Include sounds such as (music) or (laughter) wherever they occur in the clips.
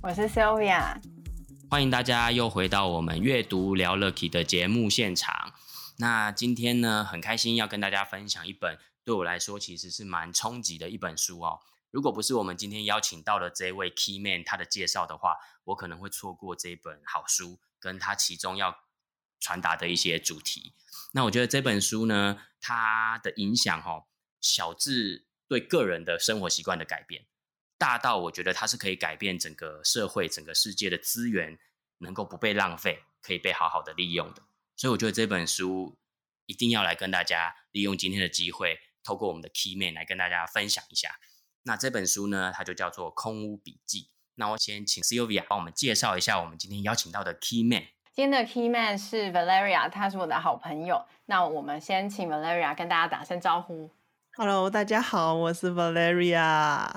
我是 Sylvia，欢迎大家又回到我们阅读聊了 Key 的节目现场。那今天呢，很开心要跟大家分享一本对我来说其实是蛮冲击的一本书哦。如果不是我们今天邀请到的这位 Key Man 他的介绍的话，我可能会错过这本好书跟他其中要传达的一些主题。那我觉得这本书呢，它的影响哦，小至对个人的生活习惯的改变。大到我觉得它是可以改变整个社会、整个世界的资源，能够不被浪费，可以被好好的利用的。所以我觉得这本书一定要来跟大家利用今天的机会，透过我们的 Key Man 来跟大家分享一下。那这本书呢，它就叫做《空屋笔记》。那我先请 Sylvia 帮我们介绍一下我们今天邀请到的 Key Man。今天的 Key Man 是 Valeria，她是我的好朋友。那我们先请 Valeria 跟大家打声招呼。Hello，大家好，我是 Valeria。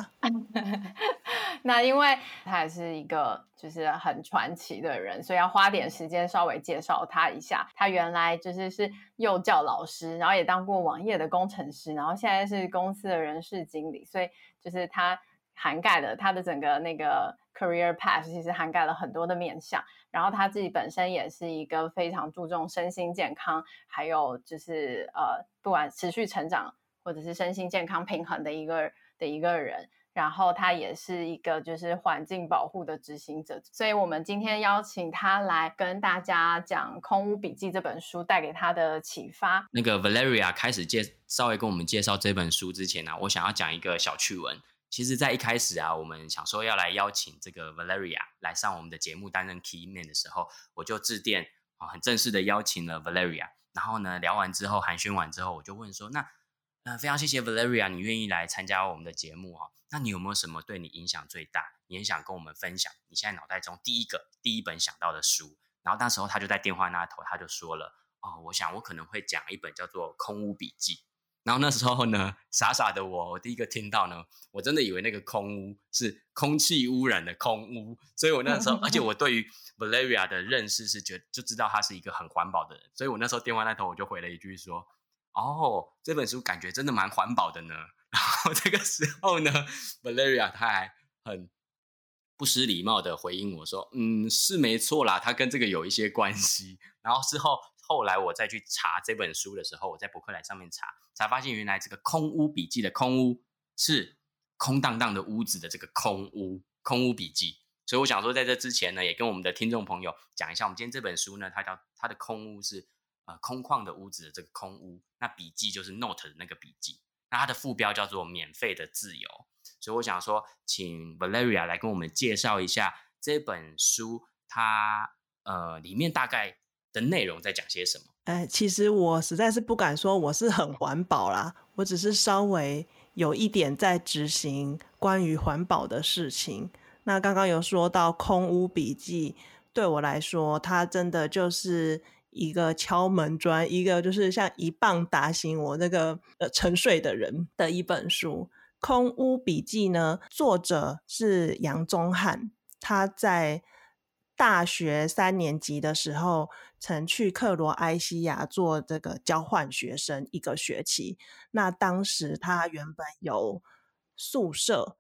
(laughs) 那因为他也是一个就是很传奇的人，所以要花点时间稍微介绍他一下。他原来就是是幼教老师，然后也当过网页的工程师，然后现在是公司的人事经理，所以就是他涵盖了他的整个那个 career path，其实涵盖了很多的面向。然后他自己本身也是一个非常注重身心健康，还有就是呃，不管持续成长。或者是身心健康平衡的一个的一个人，然后他也是一个就是环境保护的执行者，所以我们今天邀请他来跟大家讲《空屋笔记》这本书带给他的启发。那个 Valeria 开始介稍微跟我们介绍这本书之前呢、我想要讲一个小趣闻。其实，在一开始啊，我们想说要来邀请这个 Valeria 来上我们的节目担任 Key Man 的时候，我就致电啊，很正式的邀请了 Valeria。然后呢，聊完之后寒暄完之后，我就问说那。那非常谢谢 Valeria，你愿意来参加我们的节目哈。那你有没有什么对你影响最大，你很想跟我们分享？你现在脑袋中第一个、第一本想到的书？然后那时候他就在电话那头，他就说了：“哦，我想我可能会讲一本叫做《空屋笔记》。”然后那时候呢，傻傻的我，我第一个听到呢，我真的以为那个空屋是空气污染的空屋，所以我那时候，而且我对于 (laughs) Valeria 的认识是觉就知道他是一个很环保的人，所以我那时候电话那头我就回了一句说。哦，这本书感觉真的蛮环保的呢。(laughs) 然后这个时候呢，Valeria 她还很不失礼貌的回应我说：“嗯，是没错啦，它跟这个有一些关系。”然后之后后来我再去查这本书的时候，我在博客来上面查，才发现原来这个《空屋笔记》的“空屋”是空荡荡的屋子的这个“空屋”，“空屋笔记”。所以我想说，在这之前呢，也跟我们的听众朋友讲一下，我们今天这本书呢，它叫它的“空屋”是。呃，空旷的屋子的这个空屋，那笔记就是 note 的那个笔记，那它的副标叫做“免费的自由”。所以我想说，请 Valeria 来跟我们介绍一下这本书，它呃里面大概的内容在讲些什么？哎，其实我实在是不敢说我是很环保啦，我只是稍微有一点在执行关于环保的事情。那刚刚有说到空屋笔记，对我来说，它真的就是。一个敲门砖，一个就是像一棒打醒我那个呃沉睡的人的一本书《空屋笔记》呢。作者是杨宗翰，他在大学三年级的时候曾去克罗埃西亚做这个交换学生一个学期。那当时他原本有宿舍，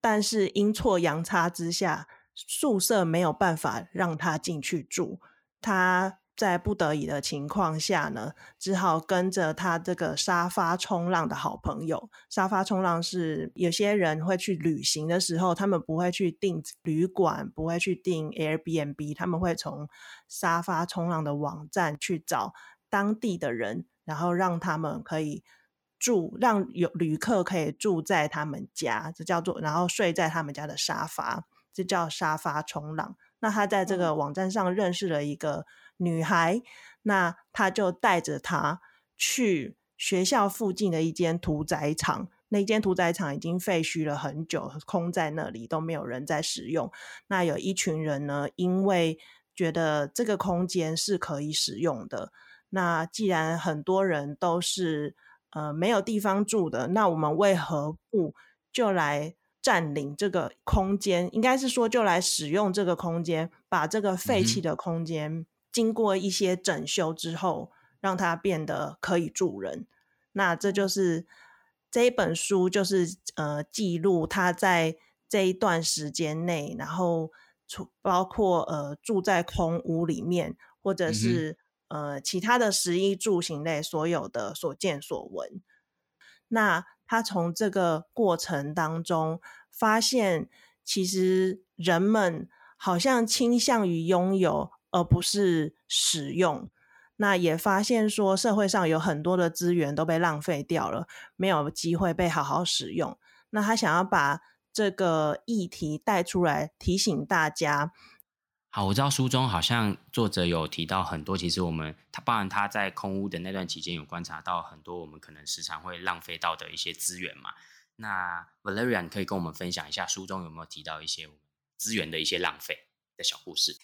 但是阴错阳差之下，宿舍没有办法让他进去住，他。在不得已的情况下呢，只好跟着他这个沙发冲浪的好朋友。沙发冲浪是有些人会去旅行的时候，他们不会去订旅馆，不会去订 Airbnb，他们会从沙发冲浪的网站去找当地的人，然后让他们可以住，让有旅客可以住在他们家，这叫做，然后睡在他们家的沙发，这叫沙发冲浪。那他在这个网站上认识了一个。女孩，那他就带着她去学校附近的一间屠宰场，那间屠宰场已经废墟了很久，空在那里都没有人在使用。那有一群人呢，因为觉得这个空间是可以使用的，那既然很多人都是呃没有地方住的，那我们为何不就来占领这个空间？应该是说就来使用这个空间，把这个废弃的空间、嗯、经过一些整修之后，让它变得可以住人。那这就是。这一本书就是呃记录他在这一段时间内，然后包括呃住在空屋里面，或者是、嗯、呃其他的食衣住行类所有的所见所闻。那他从这个过程当中发现，其实人们好像倾向于拥有，而不是使用。那也发现说，社会上有很多的资源都被浪费掉了，没有机会被好好使用。那他想要把这个议题带出来，提醒大家。好，我知道书中好像作者有提到很多，其实我们他包含他在空屋的那段期间，有观察到很多我们可能时常会浪费到的一些资源嘛。那 Valerian 可以跟我们分享一下书中有没有提到一些资源的一些浪费的小故事？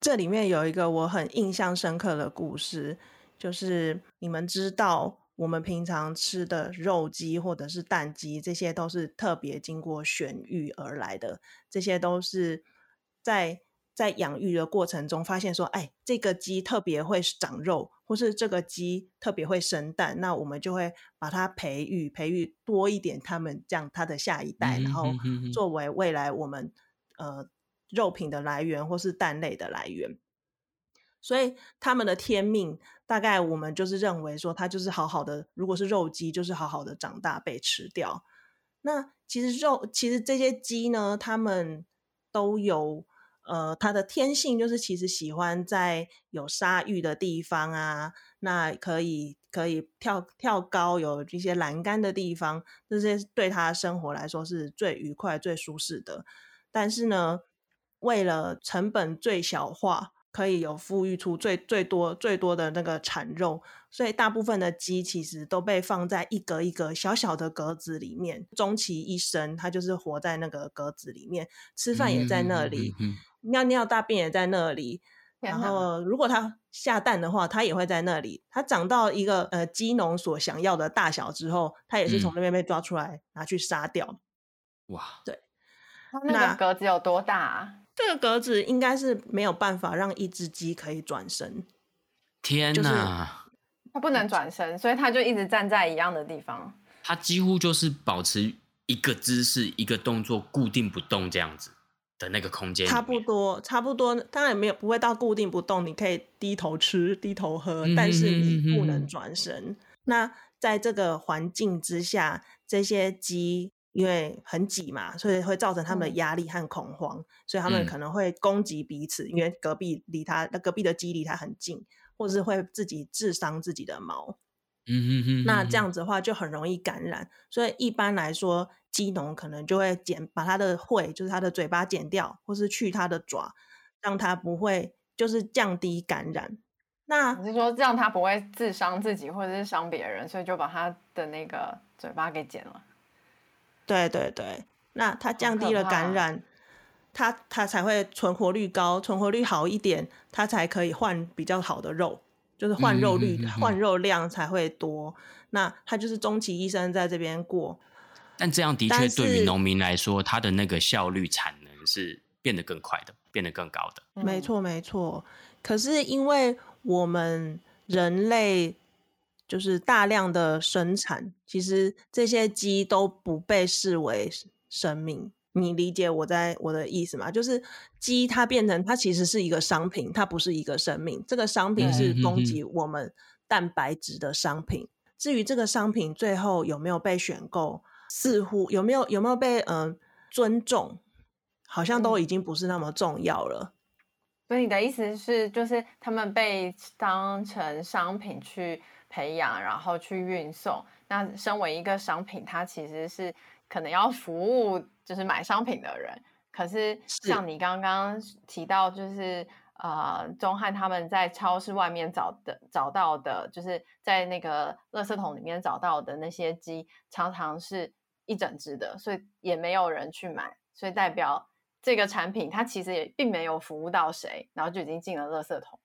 这里面有一个我很印象深刻的故事，就是你们知道，我们平常吃的肉鸡或者是蛋鸡，这些都是特别经过选育而来的，这些都是在在养育的过程中发现说，哎，这个鸡特别会长肉，或是这个鸡特别会生蛋，那我们就会把它培育，培育多一点，他们这样它的下一代，然后作为未来我们呃。肉品的来源，或是蛋类的来源，所以他们的天命大概我们就是认为说，它就是好好的。如果是肉鸡，就是好好的长大被吃掉。那其实肉，其实这些鸡呢，它们都有呃，它的天性就是其实喜欢在有沙域的地方啊，那可以可以跳跳高，有一些栏杆的地方，这些对它生活来说是最愉快、最舒适的。但是呢，为了成本最小化，可以有富裕出最最多最多的那个产肉，所以大部分的鸡其实都被放在一格一格小小的格子里面，终其一生，它就是活在那个格子里面，吃饭也在那里，嗯嗯嗯嗯、尿尿大便也在那里。然后如果它下蛋的话，它也会在那里。它长到一个呃鸡农所想要的大小之后，它也是从那边被抓出来、嗯、拿去杀掉。哇，对，那个格子有多大、啊？这个格子应该是没有办法让一只鸡可以转身。天哪！它不能转身，所以它就一直站在一样的地方。它几乎就是保持一个姿势、一个动作固定不动这样子的那个空间。差不多，差不多。当然没有不会到固定不动，你可以低头吃、低头喝，但是你不能转身。嗯、那在这个环境之下，这些鸡。因为很挤嘛，所以会造成他们的压力和恐慌，嗯、所以他们可能会攻击彼此，嗯、因为隔壁离它，那隔壁的鸡离它很近，或者是会自己自伤自己的毛。嗯哼哼，那这样子的话就很容易感染，所以一般来说，鸡农可能就会剪，把它的喙，就是它的嘴巴剪掉，或是去它的爪，让它不会，就是降低感染。那你是说这样它不会自伤自己或者是伤别人，所以就把它的那个嘴巴给剪了。对对对，那它降低了感染，它它才会存活率高，存活率好一点，它才可以换比较好的肉，就是换肉率、嗯、换肉量才会多。那它就是终其一生在这边过。但这样的确对于农民来说，他的那个效率、产能是变得更快的，变得更高的。没错没错，可是因为我们人类。就是大量的生产，其实这些鸡都不被视为生命。你理解我在我的意思吗？就是鸡它变成它其实是一个商品，它不是一个生命。这个商品是供给我们蛋白质的商品。至于这个商品最后有没有被选购，似乎有没有有没有被嗯、呃、尊重，好像都已经不是那么重要了。所以你的意思是，就是他们被当成商品去。培养，然后去运送。那身为一个商品，它其实是可能要服务，就是买商品的人。可是像你刚刚提到，就是呃，钟汉他们在超市外面找的找到的，就是在那个垃圾桶里面找到的那些鸡，常常是一整只的，所以也没有人去买，所以代表这个产品它其实也并没有服务到谁，然后就已经进了垃圾桶。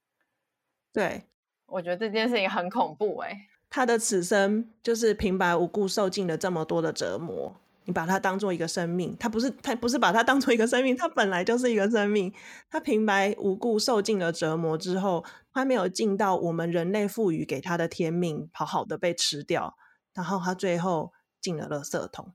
对，我觉得这件事情很恐怖哎、欸，他的此生就是平白无故受尽了这么多的折磨。你把它当做一个生命，它不是它不是把它当做一个生命，它本来就是一个生命。它平白无故受尽了折磨之后，它没有尽到我们人类赋予给它的天命，好好的被吃掉，然后它最后进了垃圾桶。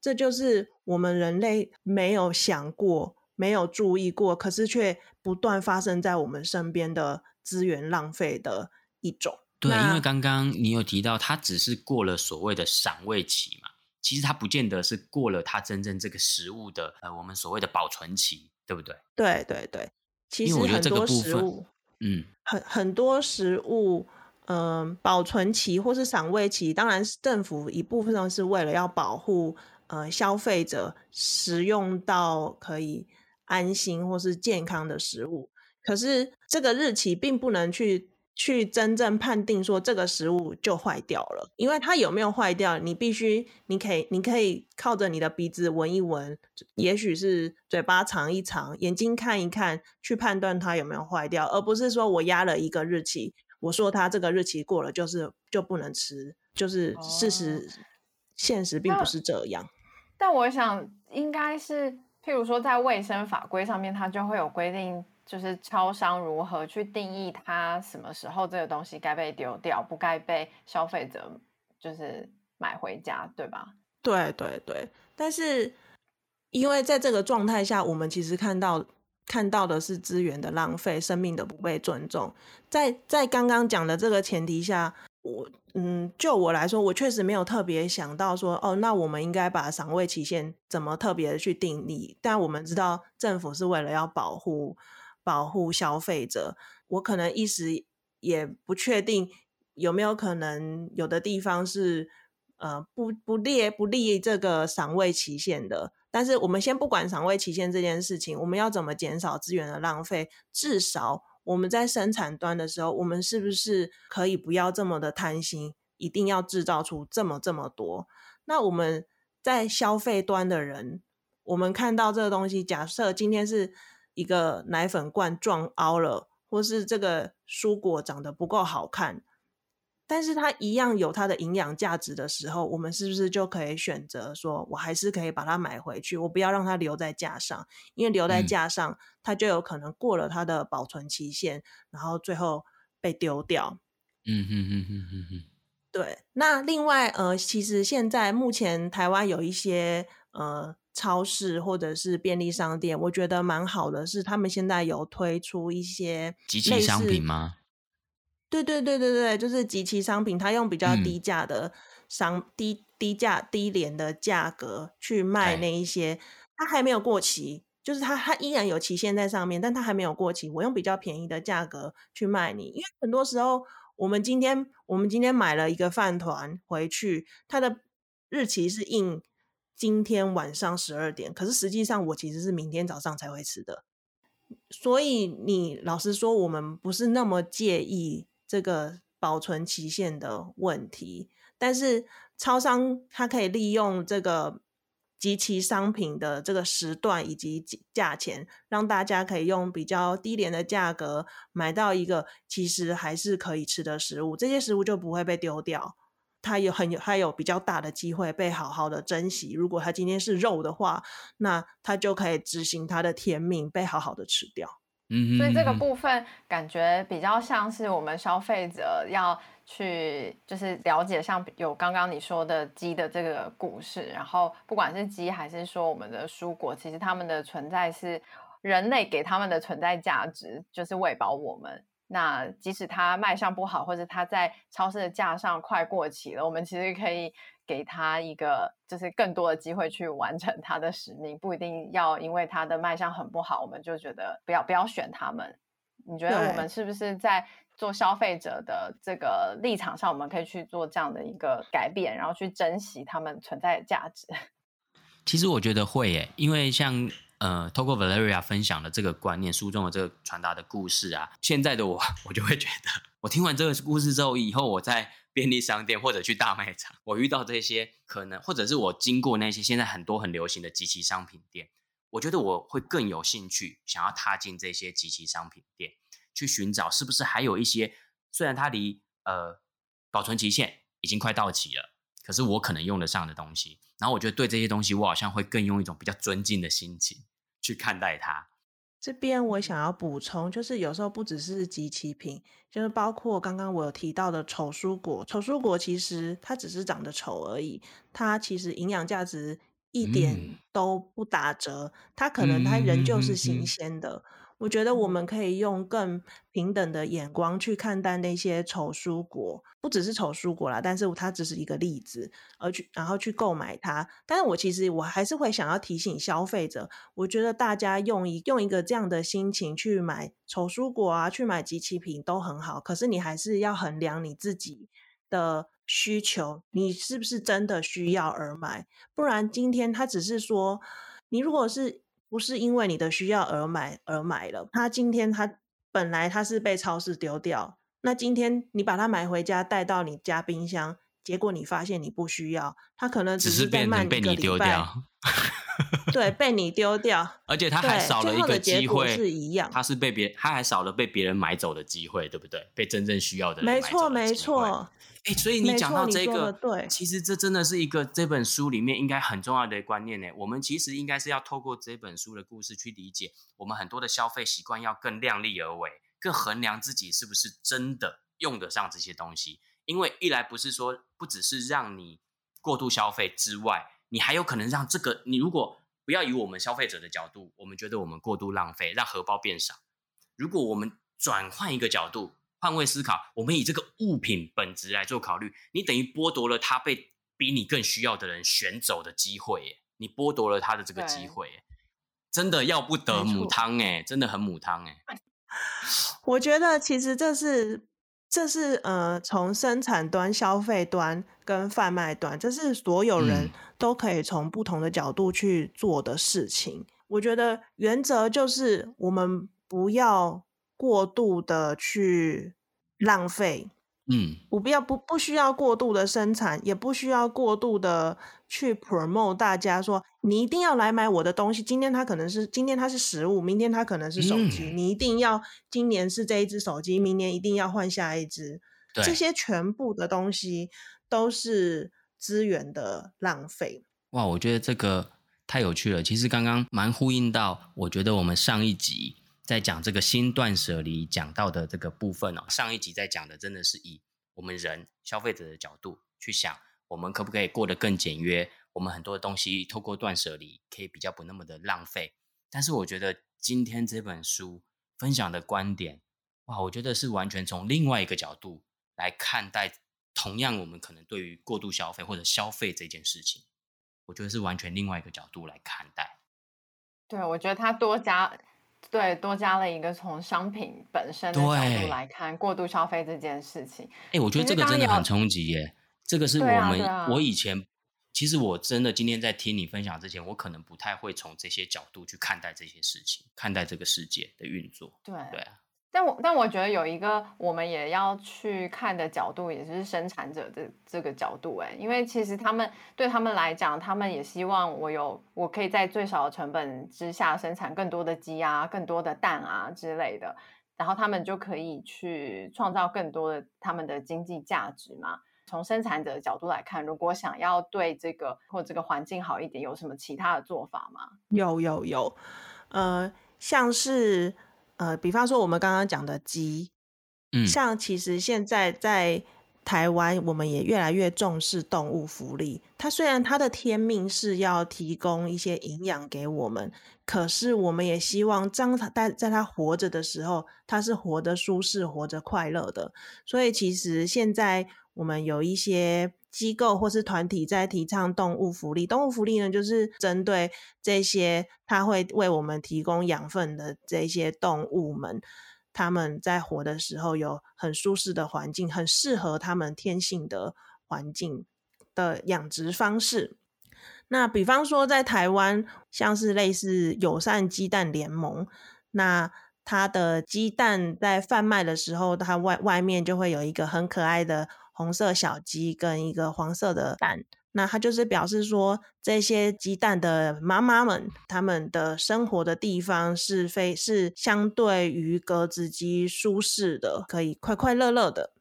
这就是我们人类没有想过、没有注意过，可是却不断发生在我们身边的资源浪费的一种。对，因为刚刚你有提到，他只是过了所谓的赏味期嘛。其实它不见得是过了它真正这个食物的呃，我们所谓的保存期，对不对？对对对，其实很多食物，嗯，很很多食物，嗯、呃，保存期或是赏味期，当然是政府一部分上是为了要保护呃消费者食用到可以安心或是健康的食物，可是这个日期并不能去。去真正判定说这个食物就坏掉了，因为它有没有坏掉，你必须，你可以，你可以靠着你的鼻子闻一闻，也许是嘴巴尝一尝，眼睛看一看，去判断它有没有坏掉，而不是说我压了一个日期，我说它这个日期过了就是就不能吃，就是事实，哦、现实并不是这样。但，但我想应该是，譬如说在卫生法规上面，它就会有规定。就是超商如何去定义它什么时候这个东西该被丢掉，不该被消费者就是买回家，对吧？对对对。但是因为在这个状态下，我们其实看到看到的是资源的浪费，生命的不被尊重。在在刚刚讲的这个前提下，我嗯，就我来说，我确实没有特别想到说，哦，那我们应该把赏味期限怎么特别的去定义？但我们知道政府是为了要保护。保护消费者，我可能一时也不确定有没有可能有的地方是呃不不列不利这个赏味期限的。但是我们先不管赏味期限这件事情，我们要怎么减少资源的浪费？至少我们在生产端的时候，我们是不是可以不要这么的贪心，一定要制造出这么这么多？那我们在消费端的人，我们看到这个东西，假设今天是。一个奶粉罐撞凹了，或是这个蔬果长得不够好看，但是它一样有它的营养价值的时候，我们是不是就可以选择说，我还是可以把它买回去，我不要让它留在架上，因为留在架上，它就有可能过了它的保存期限，然后最后被丢掉。嗯哼哼哼哼哼。对，那另外呃，其实现在目前台湾有一些呃。超市或者是便利商店，我觉得蛮好的是，他们现在有推出一些即期商品吗？对对对对对，就是集齐商品，他用比较低价的商、嗯、低低价低廉的价格去卖那一些，它还没有过期，就是它它依然有期限在上面，但它还没有过期，我用比较便宜的价格去卖你，因为很多时候我们今天我们今天买了一个饭团回去，它的日期是印。今天晚上十二点，可是实际上我其实是明天早上才会吃的，所以你老实说，我们不是那么介意这个保存期限的问题，但是超商它可以利用这个及其商品的这个时段以及价钱，让大家可以用比较低廉的价格买到一个其实还是可以吃的食物，这些食物就不会被丢掉。它有很有，它有比较大的机会被好好的珍惜。如果它今天是肉的话，那它就可以执行它的天命，被好好的吃掉。嗯，所以这个部分感觉比较像是我们消费者要去，就是了解像有刚刚你说的鸡的这个故事，然后不管是鸡还是说我们的蔬果，其实它们的存在是人类给他们的存在价值，就是喂饱我们。那即使它卖相不好，或者它在超市的架上快过期了，我们其实可以给它一个，就是更多的机会去完成它的使命，不一定要因为它的卖相很不好，我们就觉得不要不要选它们。你觉得我们是不是在做消费者的这个立场上，我们可以去做这样的一个改变，然后去珍惜它们存在的价值？(laughs) 其实我觉得会耶，因为像。呃，透过 Valeria 分享的这个观念，书中的这个传达的故事啊，现在的我，我就会觉得，我听完这个故事之后，以后我在便利商店或者去大卖场，我遇到这些可能，或者是我经过那些现在很多很流行的集齐商品店，我觉得我会更有兴趣，想要踏进这些集齐商品店，去寻找是不是还有一些，虽然它离呃保存期限已经快到期了，可是我可能用得上的东西。然后我觉得对这些东西，我好像会更用一种比较尊敬的心情去看待它。这边我想要补充，就是有时候不只是集齐品，就是包括刚刚我有提到的丑蔬果。丑蔬果其实它只是长得丑而已，它其实营养价值一点都不打折，嗯、它可能它仍旧是新鲜的。我觉得我们可以用更平等的眼光去看待那些丑蔬果，不只是丑蔬果啦，但是它只是一个例子，而去然后去购买它。但是我其实我还是会想要提醒消费者，我觉得大家用一用一个这样的心情去买丑蔬果啊，去买即期品都很好。可是你还是要衡量你自己的需求，你是不是真的需要而买？不然今天他只是说，你如果是。不是因为你的需要而买而买了，他今天他本来他是被超市丢掉，那今天你把它买回家带到你家冰箱，结果你发现你不需要，他可能只是被慢一个礼拜，(laughs) (laughs) 对，被你丢掉，而且他还少了一个机会，是一样，他是被别他还少了被别人买走的机会，对不对？被真正需要的人买走没错没错。哎，所以你讲到这个，对，其实这真的是一个这本书里面应该很重要的观念呢。我们其实应该是要透过这本书的故事去理解，我们很多的消费习惯要更量力而为，更衡量自己是不是真的用得上这些东西。因为一来不是说不只是让你过度消费之外，你还有可能让这个你如果不要以我们消费者的角度，我们觉得我们过度浪费，让荷包变少。如果我们转换一个角度。换位思考，我们以这个物品本质来做考虑，你等于剥夺了他被比你更需要的人选走的机会，耶，你剥夺了他的这个机会，耶，真的要不得母汤，哎，真的很母汤，哎。(laughs) 我觉得其实这是这是呃，从生产端、消费端跟贩卖端，这是所有人都可以从不同的角度去做的事情。嗯、我觉得原则就是我们不要。过度的去浪费，嗯，不必要不不需要过度的生产，也不需要过度的去 promote 大家说你一定要来买我的东西。今天它可能是今天它是食物，明天它可能是手机，嗯、你一定要今年是这一只手机，明年一定要换下一只。对这些全部的东西都是资源的浪费。哇，我觉得这个太有趣了。其实刚刚蛮呼应到，我觉得我们上一集。在讲这个新断舍离讲到的这个部分哦，上一集在讲的真的是以我们人消费者的角度去想，我们可不可以过得更简约？我们很多的东西透过断舍离可以比较不那么的浪费。但是我觉得今天这本书分享的观点，哇，我觉得是完全从另外一个角度来看待，同样我们可能对于过度消费或者消费这件事情，我觉得是完全另外一个角度来看待。对，我觉得他多加。对，多加了一个从商品本身的角度来看过度消费这件事情。哎，我觉得这个真的很冲击耶！这个是我们、啊啊、我以前其实我真的今天在听你分享之前，我可能不太会从这些角度去看待这些事情，看待这个世界的运作。对对啊。但我但我觉得有一个我们也要去看的角度，也是生产者的这个角度哎，因为其实他们对他们来讲，他们也希望我有我可以在最少的成本之下生产更多的鸡啊、更多的蛋啊之类的，然后他们就可以去创造更多的他们的经济价值嘛。从生产者的角度来看，如果想要对这个或这个环境好一点，有什么其他的做法吗？有有有，呃，像是。呃，比方说我们刚刚讲的鸡，嗯，像其实现在在台湾，我们也越来越重视动物福利。它虽然它的天命是要提供一些营养给我们，可是我们也希望当它在在它活着的时候，它是活得舒适、活着快乐的。所以其实现在我们有一些。机构或是团体在提倡动物福利，动物福利呢，就是针对这些它会为我们提供养分的这些动物们，他们在活的时候有很舒适的环境，很适合他们天性的环境的养殖方式。那比方说在台湾，像是类似友善鸡蛋联盟，那它的鸡蛋在贩卖的时候，它外外面就会有一个很可爱的红色小鸡跟一个黄色的蛋。那它就是表示说，这些鸡蛋的妈妈们，他们的生活的地方是非是相对于格子鸡舒适的，可以快快乐乐的。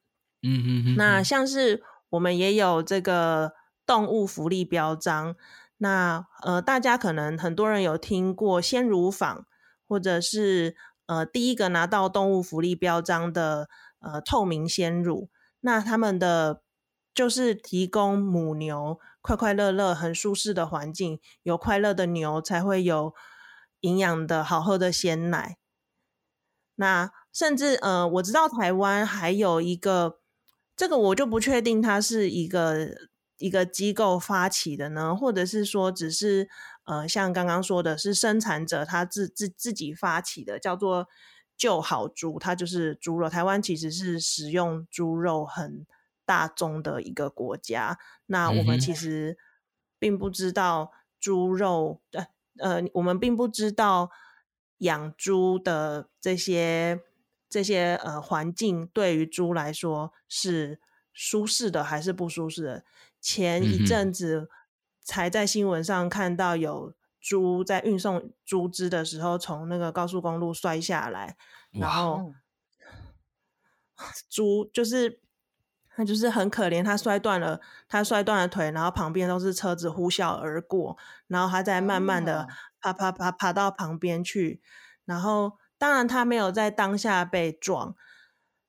嗯哼哼。那像是我们也有这个动物福利标章。那呃，大家可能很多人有听过鲜乳坊，或者是呃第一个拿到动物福利标章的呃透明鲜乳。那他们的。就是提供母牛快快乐乐、很舒适的环境，有快乐的牛才会有营养的好喝的鲜奶。那甚至呃，我知道台湾还有一个，这个我就不确定它是一个一个机构发起的呢，或者是说只是呃，像刚刚说的是生产者他自自自己发起的，叫做就好猪，它就是猪肉。台湾其实是食用猪肉很。大众的一个国家，那我们其实并不知道猪肉，呃呃，我们并不知道养猪的这些这些呃环境对于猪来说是舒适的还是不舒适的。前一阵子才在新闻上看到有猪在运送猪只的时候从那个高速公路摔下来，然后猪就是。他就是很可怜，他摔断了，他摔断了腿，然后旁边都是车子呼啸而过，然后他在慢慢的爬爬爬爬到旁边去，然后当然他没有在当下被撞，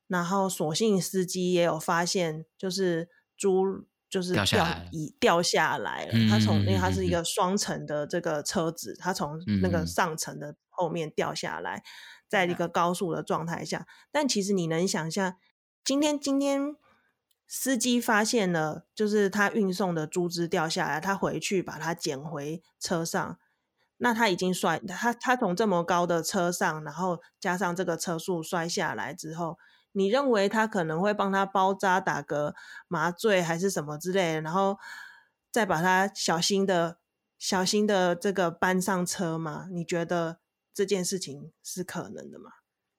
然后所幸司机也有发现，就是猪就是掉掉下来，掉下来了，嗯、他从因为他是一个双层的这个车子，嗯、他从那个上层的后面掉下来，嗯、在一个高速的状态下，但其实你能想象，今天今天。司机发现了，就是他运送的猪只掉下来，他回去把它捡回车上。那他已经摔，他他从这么高的车上，然后加上这个车速摔下来之后，你认为他可能会帮他包扎、打个麻醉还是什么之类的，然后再把他小心的、小心的这个搬上车吗？你觉得这件事情是可能的吗？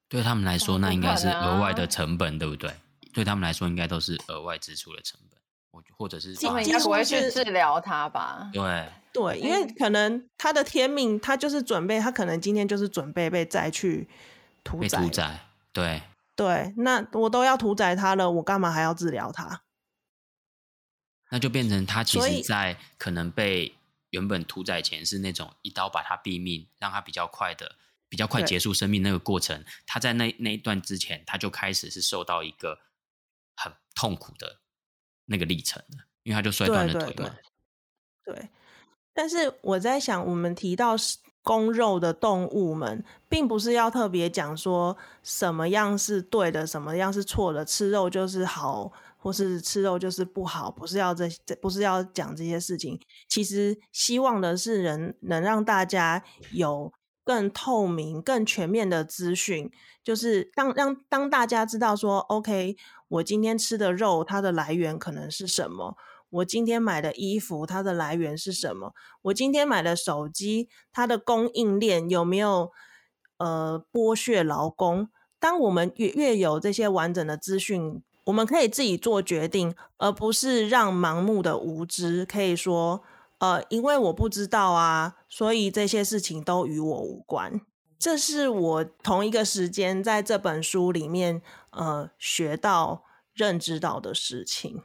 对他们来说，那应该是额外的成本，对不对？对他们来说，应该都是额外支出的成本，或或者是他们应该不会去治疗他吧？对对，因为可能他的天命，他就是准备，他可能今天就是准备被再去屠宰。屠宰，对对，那我都要屠宰他了，我干嘛还要治疗他？那就变成他其实，在可能被原本屠宰前是那种一刀把他毙命，让他比较快的。比较快结束生命那个过程，他在那那一段之前，他就开始是受到一个很痛苦的那个历程了，因为他就摔断了腿嘛。对，对，但是我在想，我们提到供肉的动物们，并不是要特别讲说什么样是对的，什么样是错的，吃肉就是好，或是吃肉就是不好，不是要这，不是要讲这些事情。其实希望的是人能让大家有。更透明、更全面的资讯，就是当让当大家知道说，OK，我今天吃的肉它的来源可能是什么？我今天买的衣服它的来源是什么？我今天买的手机它的供应链有没有呃剥削劳工？当我们越越有这些完整的资讯，我们可以自己做决定，而不是让盲目的无知可以说。呃，因为我不知道啊，所以这些事情都与我无关。这是我同一个时间在这本书里面呃学到、认知到的事情。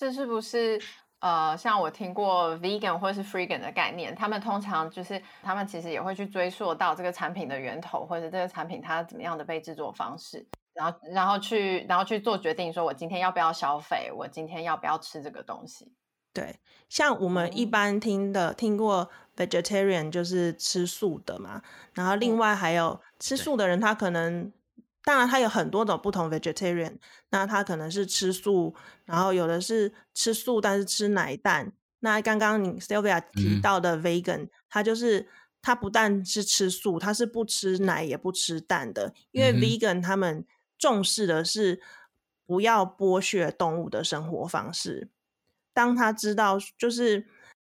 这是不是呃，像我听过 vegan 或是 freegan 的概念？他们通常就是他们其实也会去追溯到这个产品的源头，或者这个产品它怎么样的被制作方式，然后然后去然后去做决定，说我今天要不要消费，我今天要不要吃这个东西。对，像我们一般听的、嗯、听过 vegetarian 就是吃素的嘛，然后另外还有吃素的人，他可能、嗯、当然它有很多种不同 vegetarian，那它可能是吃素，然后有的是吃素但是吃奶蛋。那刚刚你 Sylvia 提到的 vegan，、嗯、他就是它不但是吃素，它是不吃奶也不吃蛋的，因为 vegan 他们重视的是不要剥削动物的生活方式。当他知道，就是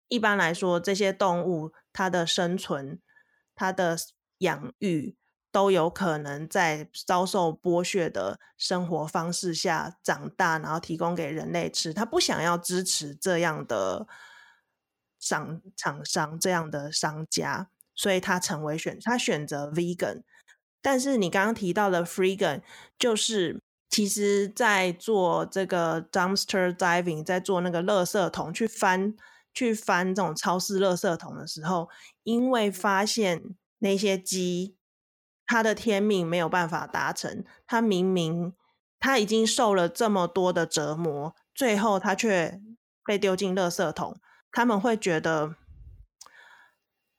一般来说，这些动物它的生存、它的养育都有可能在遭受剥削的生活方式下长大，然后提供给人类吃。他不想要支持这样的商厂商、这样的商家，所以他成为选，他选择 vegan。但是你刚刚提到的 freegan，就是其实在做这个 dumpster diving，在做那个垃圾桶去翻。去翻这种超市垃圾桶的时候，因为发现那些鸡，他的天命没有办法达成，他明明他已经受了这么多的折磨，最后他却被丢进垃圾桶，他们会觉得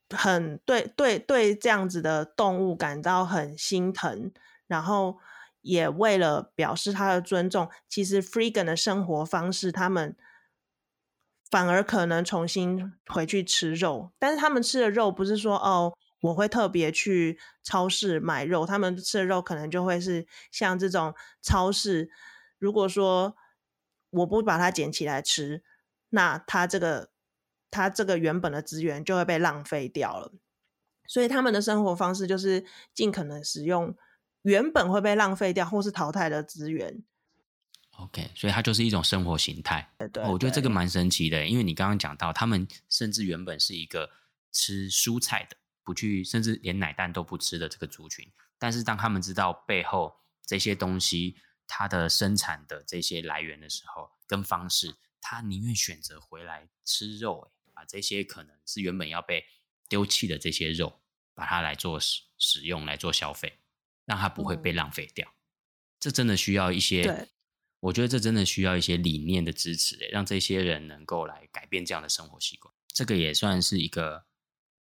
很对对对，这样子的动物感到很心疼，然后也为了表示他的尊重，其实 freegan 的生活方式，他们。反而可能重新回去吃肉，但是他们吃的肉不是说哦，我会特别去超市买肉，他们吃的肉可能就会是像这种超市。如果说我不把它捡起来吃，那它这个它这个原本的资源就会被浪费掉了。所以他们的生活方式就是尽可能使用原本会被浪费掉或是淘汰的资源。OK，所以它就是一种生活形态。对，对，对，我觉得这个蛮神奇的，因为你刚刚讲到，他们甚至原本是一个吃蔬菜的，不去甚至连奶蛋都不吃的这个族群，但是当他们知道背后这些东西它的生产的这些来源的时候，跟方式，他宁愿选择回来吃肉，把这些可能是原本要被丢弃的这些肉，把它来做使使用来做消费，让它不会被浪费掉。嗯、这真的需要一些。我觉得这真的需要一些理念的支持，让这些人能够来改变这样的生活习惯。这个也算是一个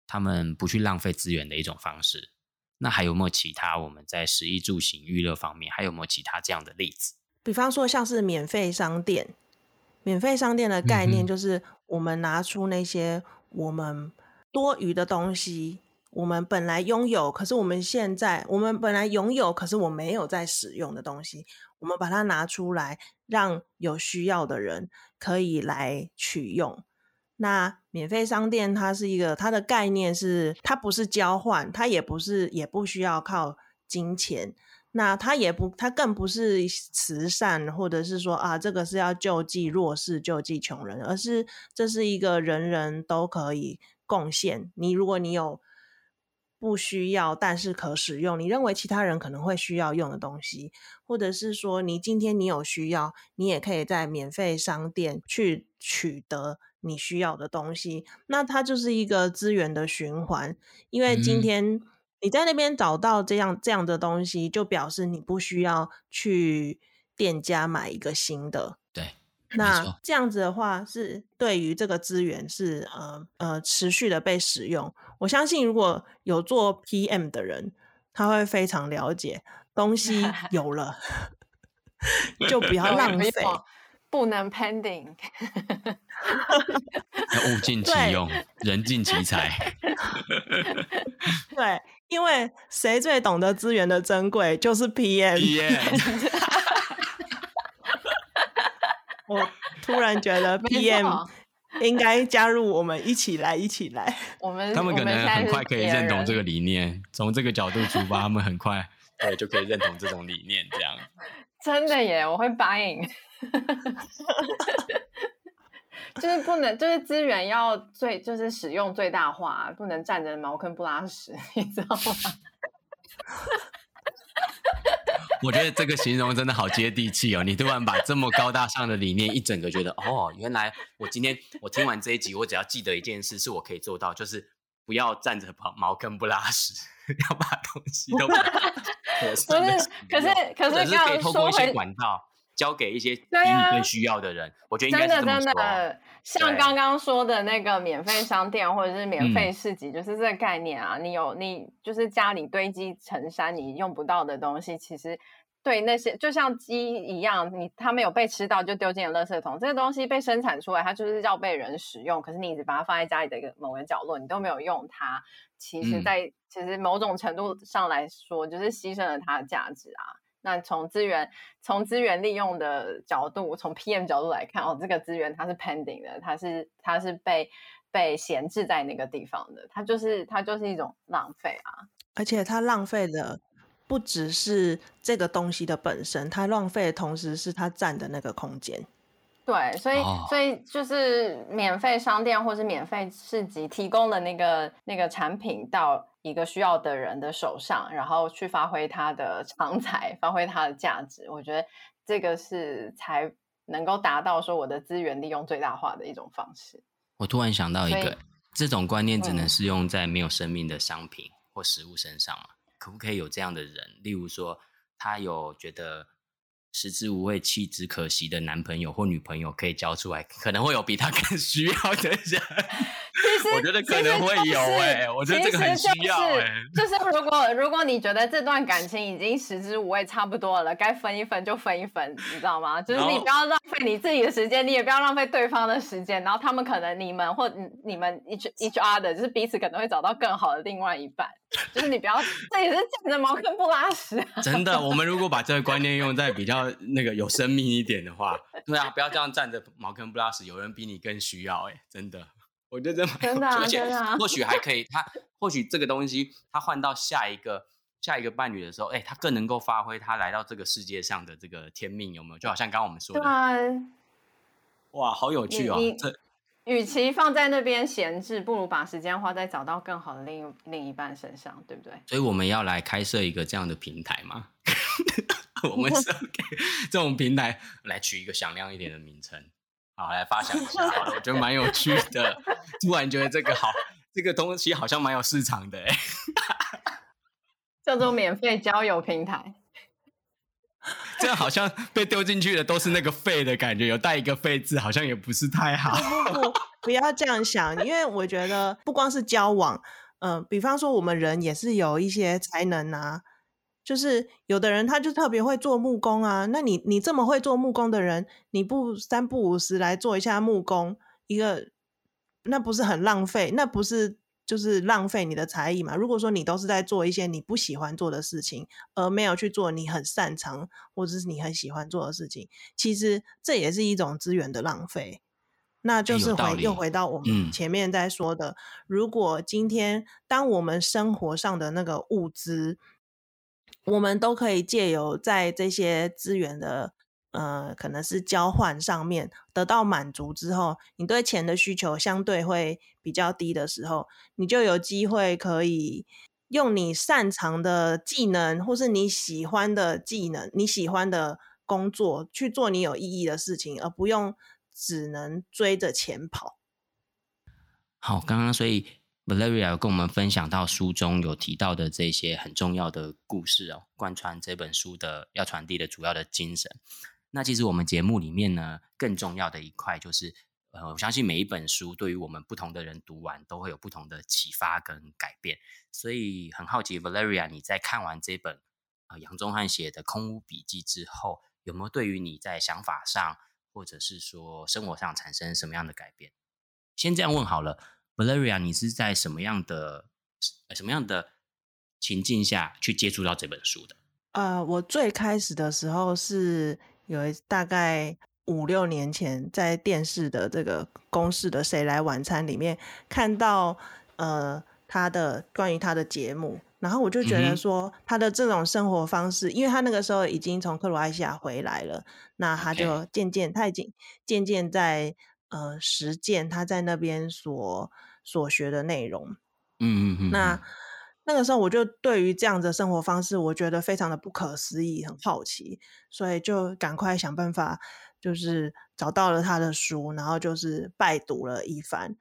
他们不去浪费资源的一种方式。那还有没有其他我们在食衣住行娱乐方面，还有没有其他这样的例子？比方说像是免费商店，免费商店的概念就是我们拿出那些我们多余的东西。我们本来拥有，可是我们现在我们本来拥有，可是我没有在使用的东西，我们把它拿出来，让有需要的人可以来取用。那免费商店它是一个，它的概念是，它不是交换，它也不是，也不需要靠金钱。那它也不，它更不是慈善，或者是说啊，这个是要救济弱势、救济穷人，而是这是一个人人都可以贡献。你如果你有。不需要，但是可使用。你认为其他人可能会需要用的东西，或者是说你今天你有需要，你也可以在免费商店去取得你需要的东西。那它就是一个资源的循环，因为今天你在那边找到这样这样的东西，就表示你不需要去店家买一个新的。对。那这样子的话，是对于这个资源是呃呃持续的被使用。我相信如果有做 PM 的人，他会非常了解，东西有了 (laughs) 就不要 (laughs) 浪费，不能 pending，(laughs) 要物尽 (laughs) 其用，人尽其才。(laughs) 对，因为谁最懂得资源的珍贵，就是 PM。PM 我突然觉得 PM 应该加入我们一起来，一起来。我们他们可能很快可以认同这个理念，从这个角度出发，他们很快对就可以认同这种理念。这样真的耶，我会 buying。(laughs) 就是不能，就是资源要最，就是使用最大化，不能站着茅坑不拉屎，(laughs) 你知道吗？(laughs) 我觉得这个形容真的好接地气哦！你突然把这么高大上的理念一整个觉得哦，原来我今天我听完这一集，我只要记得一件事是我可以做到，就是不要站着茅茅坑不拉屎，要把东西都妥善的使用。可是可是可是可以通过一些管道交给一些比你更需要的人。我觉得。真的真的，像刚刚说的那个免费商店或者是免费市集，就是这个概念啊。你有你就是家里堆积成山，你用不到的东西，其实。对那些就像鸡一样，你它没有被吃到就丢进了垃圾桶。这个东西被生产出来，它就是要被人使用。可是你一直把它放在家里的一个某个角落，你都没有用它。其实在，在、嗯、其实某种程度上来说，就是牺牲了它的价值啊。那从资源从资源利用的角度，从 PM 角度来看，哦，这个资源它是 pending 的，它是它是被。被闲置在那个地方的，它就是它就是一种浪费啊。而且它浪费的不只是这个东西的本身，它浪费的同时是它占的那个空间。对，所以、哦、所以就是免费商店或是免费市集提供的那个那个产品到一个需要的人的手上，然后去发挥它的 (laughs) 长才，发挥它的价值。我觉得这个是才能够达到说我的资源利用最大化的一种方式。我突然想到一个，这种观念只能适用在没有生命的商品或食物身上嘛？嗯、可不可以有这样的人？例如说，他有觉得。食之无味，弃之可惜的男朋友或女朋友可以交出来，可能会有比他更需要的人。我觉得可能会有哎、欸，我觉得这个很需要哎、欸。就是 (laughs) 如果如果你觉得这段感情已经食之无味差不多了，该分一分就分一分，你知道吗？就是你不要浪费你自己的时间，你也不要浪费对方的时间，然后他们可能你们或你们 each each other 就是彼此可能会找到更好的另外一半。就是你不要，这也是站着茅坑不拉屎、啊。真的，我们如果把这个观念用在比较那个有生命一点的话，对啊，不要这样站着茅坑不拉屎。有人比你更需要、欸，哎，真的，我觉得这真的、啊，真的、啊。或许还可以，(laughs) 他或许这个东西，他换到下一个下一个伴侣的时候，哎、欸，他更能够发挥他来到这个世界上的这个天命，有没有？就好像刚刚我们说的，啊、哇，好有趣哦，这。与其放在那边闲置，不如把时间花在找到更好的另另一半身上，对不对？所以我们要来开设一个这样的平台吗？(laughs) 我们是给这种平台来取一个响亮一点的名称，好，来发想一下，(laughs) 我觉得蛮有趣的。突然觉得这个好，这个东西好像蛮有市场的，哎，(laughs) 叫做免费交友平台。这样好像被丢进去的都是那个废的感觉，有带一个废字，好像也不是太好。不，不，不要这样想，因为我觉得不光是交往，嗯、呃，比方说我们人也是有一些才能啊，就是有的人他就特别会做木工啊，那你你这么会做木工的人，你不三不五时来做一下木工，一个那不是很浪费？那不是。就是浪费你的才艺嘛。如果说你都是在做一些你不喜欢做的事情，而没有去做你很擅长或者是你很喜欢做的事情，其实这也是一种资源的浪费。那就是回又回到我们前面在说的，嗯，如果今天当我们生活上的那个物资，我们都可以借由在这些资源的。呃，可能是交换上面得到满足之后，你对钱的需求相对会比较低的时候，你就有机会可以用你擅长的技能，或是你喜欢的技能，你喜欢的工作去做你有意义的事情，而不用只能追着钱跑。好，刚刚所以 Valeria 跟我们分享到书中有提到的这些很重要的故事哦，贯穿这本书的要传递的主要的精神。那其实我们节目里面呢，更重要的一块就是，呃，我相信每一本书对于我们不同的人读完，都会有不同的启发跟改变。所以很好奇，Valeria，你在看完这本呃杨宗翰写的《空屋笔记》之后，有没有对于你在想法上，或者是说生活上产生什么样的改变？先这样问好了，Valeria，你是在什么样的什么样的情境下去接触到这本书的？呃，我最开始的时候是。有大概五六年前，在电视的这个公式的《谁来晚餐》里面看到，呃，他的关于他的节目，然后我就觉得说，他的这种生活方式，嗯、因为他那个时候已经从克罗埃西亚回来了，那他就渐渐，他已经渐渐在呃实践他在那边所所学的内容，嗯嗯嗯，那。那个时候我就对于这样的生活方式，我觉得非常的不可思议，很好奇，所以就赶快想办法，就是找到了他的书，然后就是拜读了一番。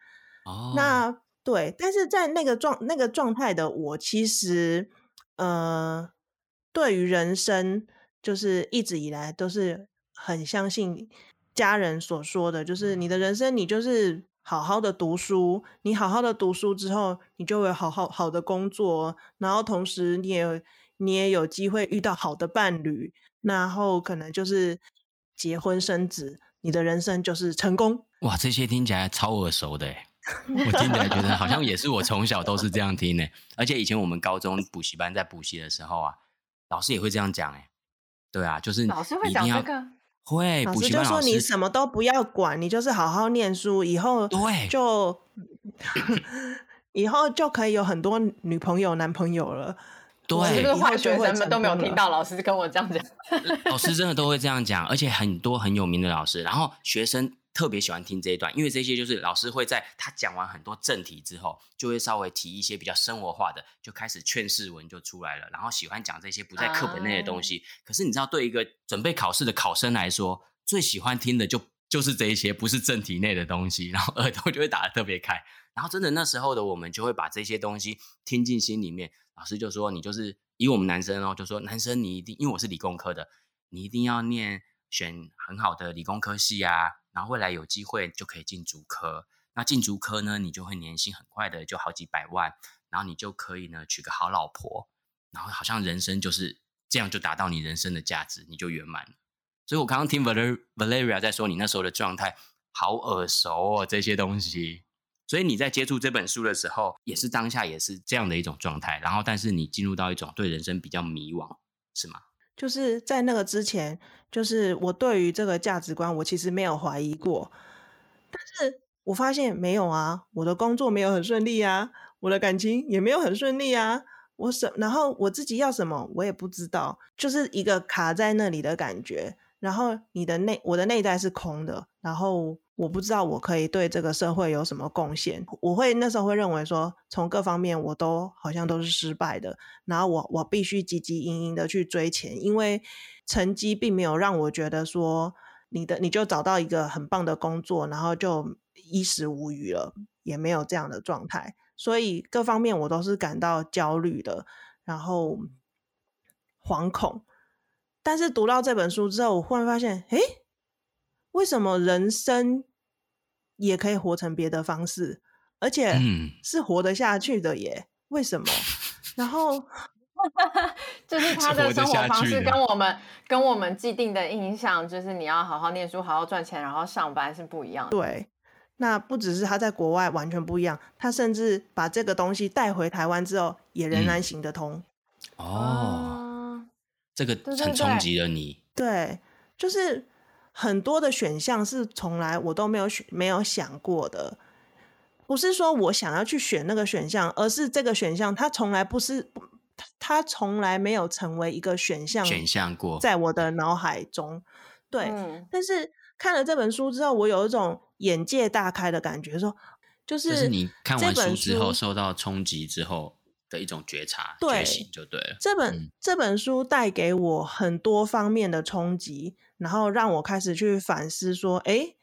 哦，那对，但是在那个状那个状态的我，其实呃，对于人生，就是一直以来都是很相信家人所说的，就是你的人生，你就是。好好的读书，你好好的读书之后，你就会好好好的工作，然后同时你也你也有机会遇到好的伴侣，然后可能就是结婚生子，你的人生就是成功。哇，这些听起来超耳熟的，我听起来觉得好像也是我从小都是这样听的，而且以前我们高中补习班在补习的时候啊，老师也会这样讲，哎，对啊，就是老师会讲这个。会，老补习班老师就说你什么都不要管，你就是好好念书，以后对就以后就可以有很多女朋友、男朋友了。对不是坏学生们都没有听到老师跟我这样讲？老师真的都会这样讲，而且很多很有名的老师，然后学生特别喜欢听这一段，因为这些就是老师会在他讲完很多正题之后，就会稍微提一些比较生活化的，就开始劝世文就出来了，然后喜欢讲这些不在课本内的东西。可是你知道，对一个准备考试的考生来说，最喜欢听的就就是这一些不是正题内的东西，然后耳朵就会打得特别开。然后真的那时候的我们就会把这些东西听进心里面。老师就说：“你就是以我们男生哦，就说男生你一定，因为我是理工科的，你一定要念选很好的理工科系啊，然后未来有机会就可以进足科。那进足科呢，你就会年薪很快的就好几百万，然后你就可以呢娶个好老婆，然后好像人生就是这样就达到你人生的价值，你就圆满了。所以我刚刚听 Valer Valeria 在说你那时候的状态好耳熟哦，这些东西。”所以你在接触这本书的时候，也是当下也是这样的一种状态，然后但是你进入到一种对人生比较迷惘，是吗？就是在那个之前，就是我对于这个价值观，我其实没有怀疑过，但是我发现没有啊，我的工作没有很顺利啊，我的感情也没有很顺利啊，我什然后我自己要什么我也不知道，就是一个卡在那里的感觉，然后你的内我的内在是空的，然后。我不知道我可以对这个社会有什么贡献，我会那时候会认为说，从各方面我都好像都是失败的，然后我我必须汲汲营营的去追钱，因为成绩并没有让我觉得说你的你就找到一个很棒的工作，然后就衣食无虞了，也没有这样的状态，所以各方面我都是感到焦虑的，然后惶恐。但是读到这本书之后，我忽然发现，诶为什么人生也可以活成别的方式，而且是活得下去的耶？嗯、为什么？(laughs) 然后 (laughs) 就是他的生活方式跟我们跟我们既定的印象，就是你要好好念书、好好赚钱，然后上班是不一样的。对，那不只是他在国外完全不一样，他甚至把这个东西带回台湾之后，也仍然行得通。嗯、哦，这个很冲击了你。对，对，对，就是。很多的选项是从来我都没有选、没有想过的，不是说我想要去选那个选项，而是这个选项它从来不是，它从来没有成为一个选项选项过，在我的脑海中。对，嗯、但是看了这本书之后，我有一种眼界大开的感觉，说就是，就是你看完书之后受到冲击之后的一种觉察、对觉醒，就对了。这本、嗯、这本书带给我很多方面的冲击。然后让我开始去反思，说：“哎，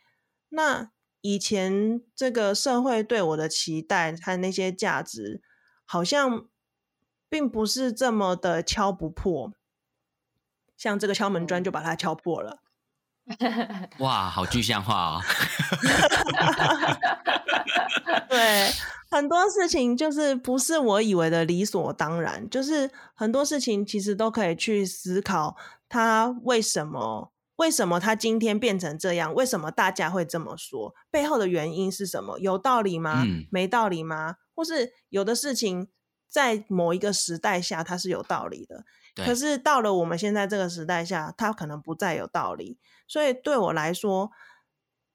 那以前这个社会对我的期待和那些价值，好像并不是这么的敲不破。像这个敲门砖就把它敲破了。(laughs) ”哇，好具象化哦！(laughs) (laughs) 对，很多事情就是不是我以为的理所当然，就是很多事情其实都可以去思考，它为什么。为什么他今天变成这样？为什么大家会这么说？背后的原因是什么？有道理吗？嗯、没道理吗？或是有的事情在某一个时代下它是有道理的，可是到了我们现在这个时代下，它可能不再有道理。所以对我来说，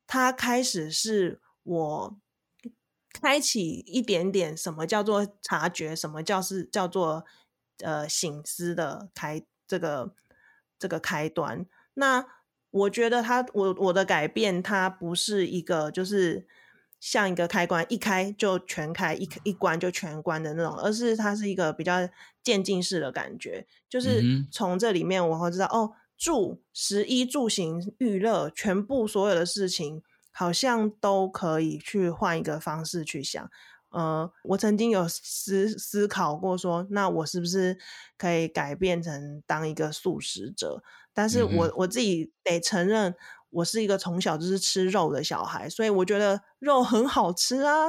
它开始是我开启一点点什么叫做察觉，什么叫是叫做呃醒思的开这个这个开端。那我觉得他，我我的改变，它不是一个就是像一个开关，一开就全开，一一关就全关的那种，而是它是一个比较渐进式的感觉。就是从这里面我会知道，哦，住、食衣住行、娱乐，全部所有的事情，好像都可以去换一个方式去想。呃，我曾经有思思考过说，那我是不是可以改变成当一个素食者？但是我我自己得承认，我是一个从小就是吃肉的小孩，所以我觉得肉很好吃啊。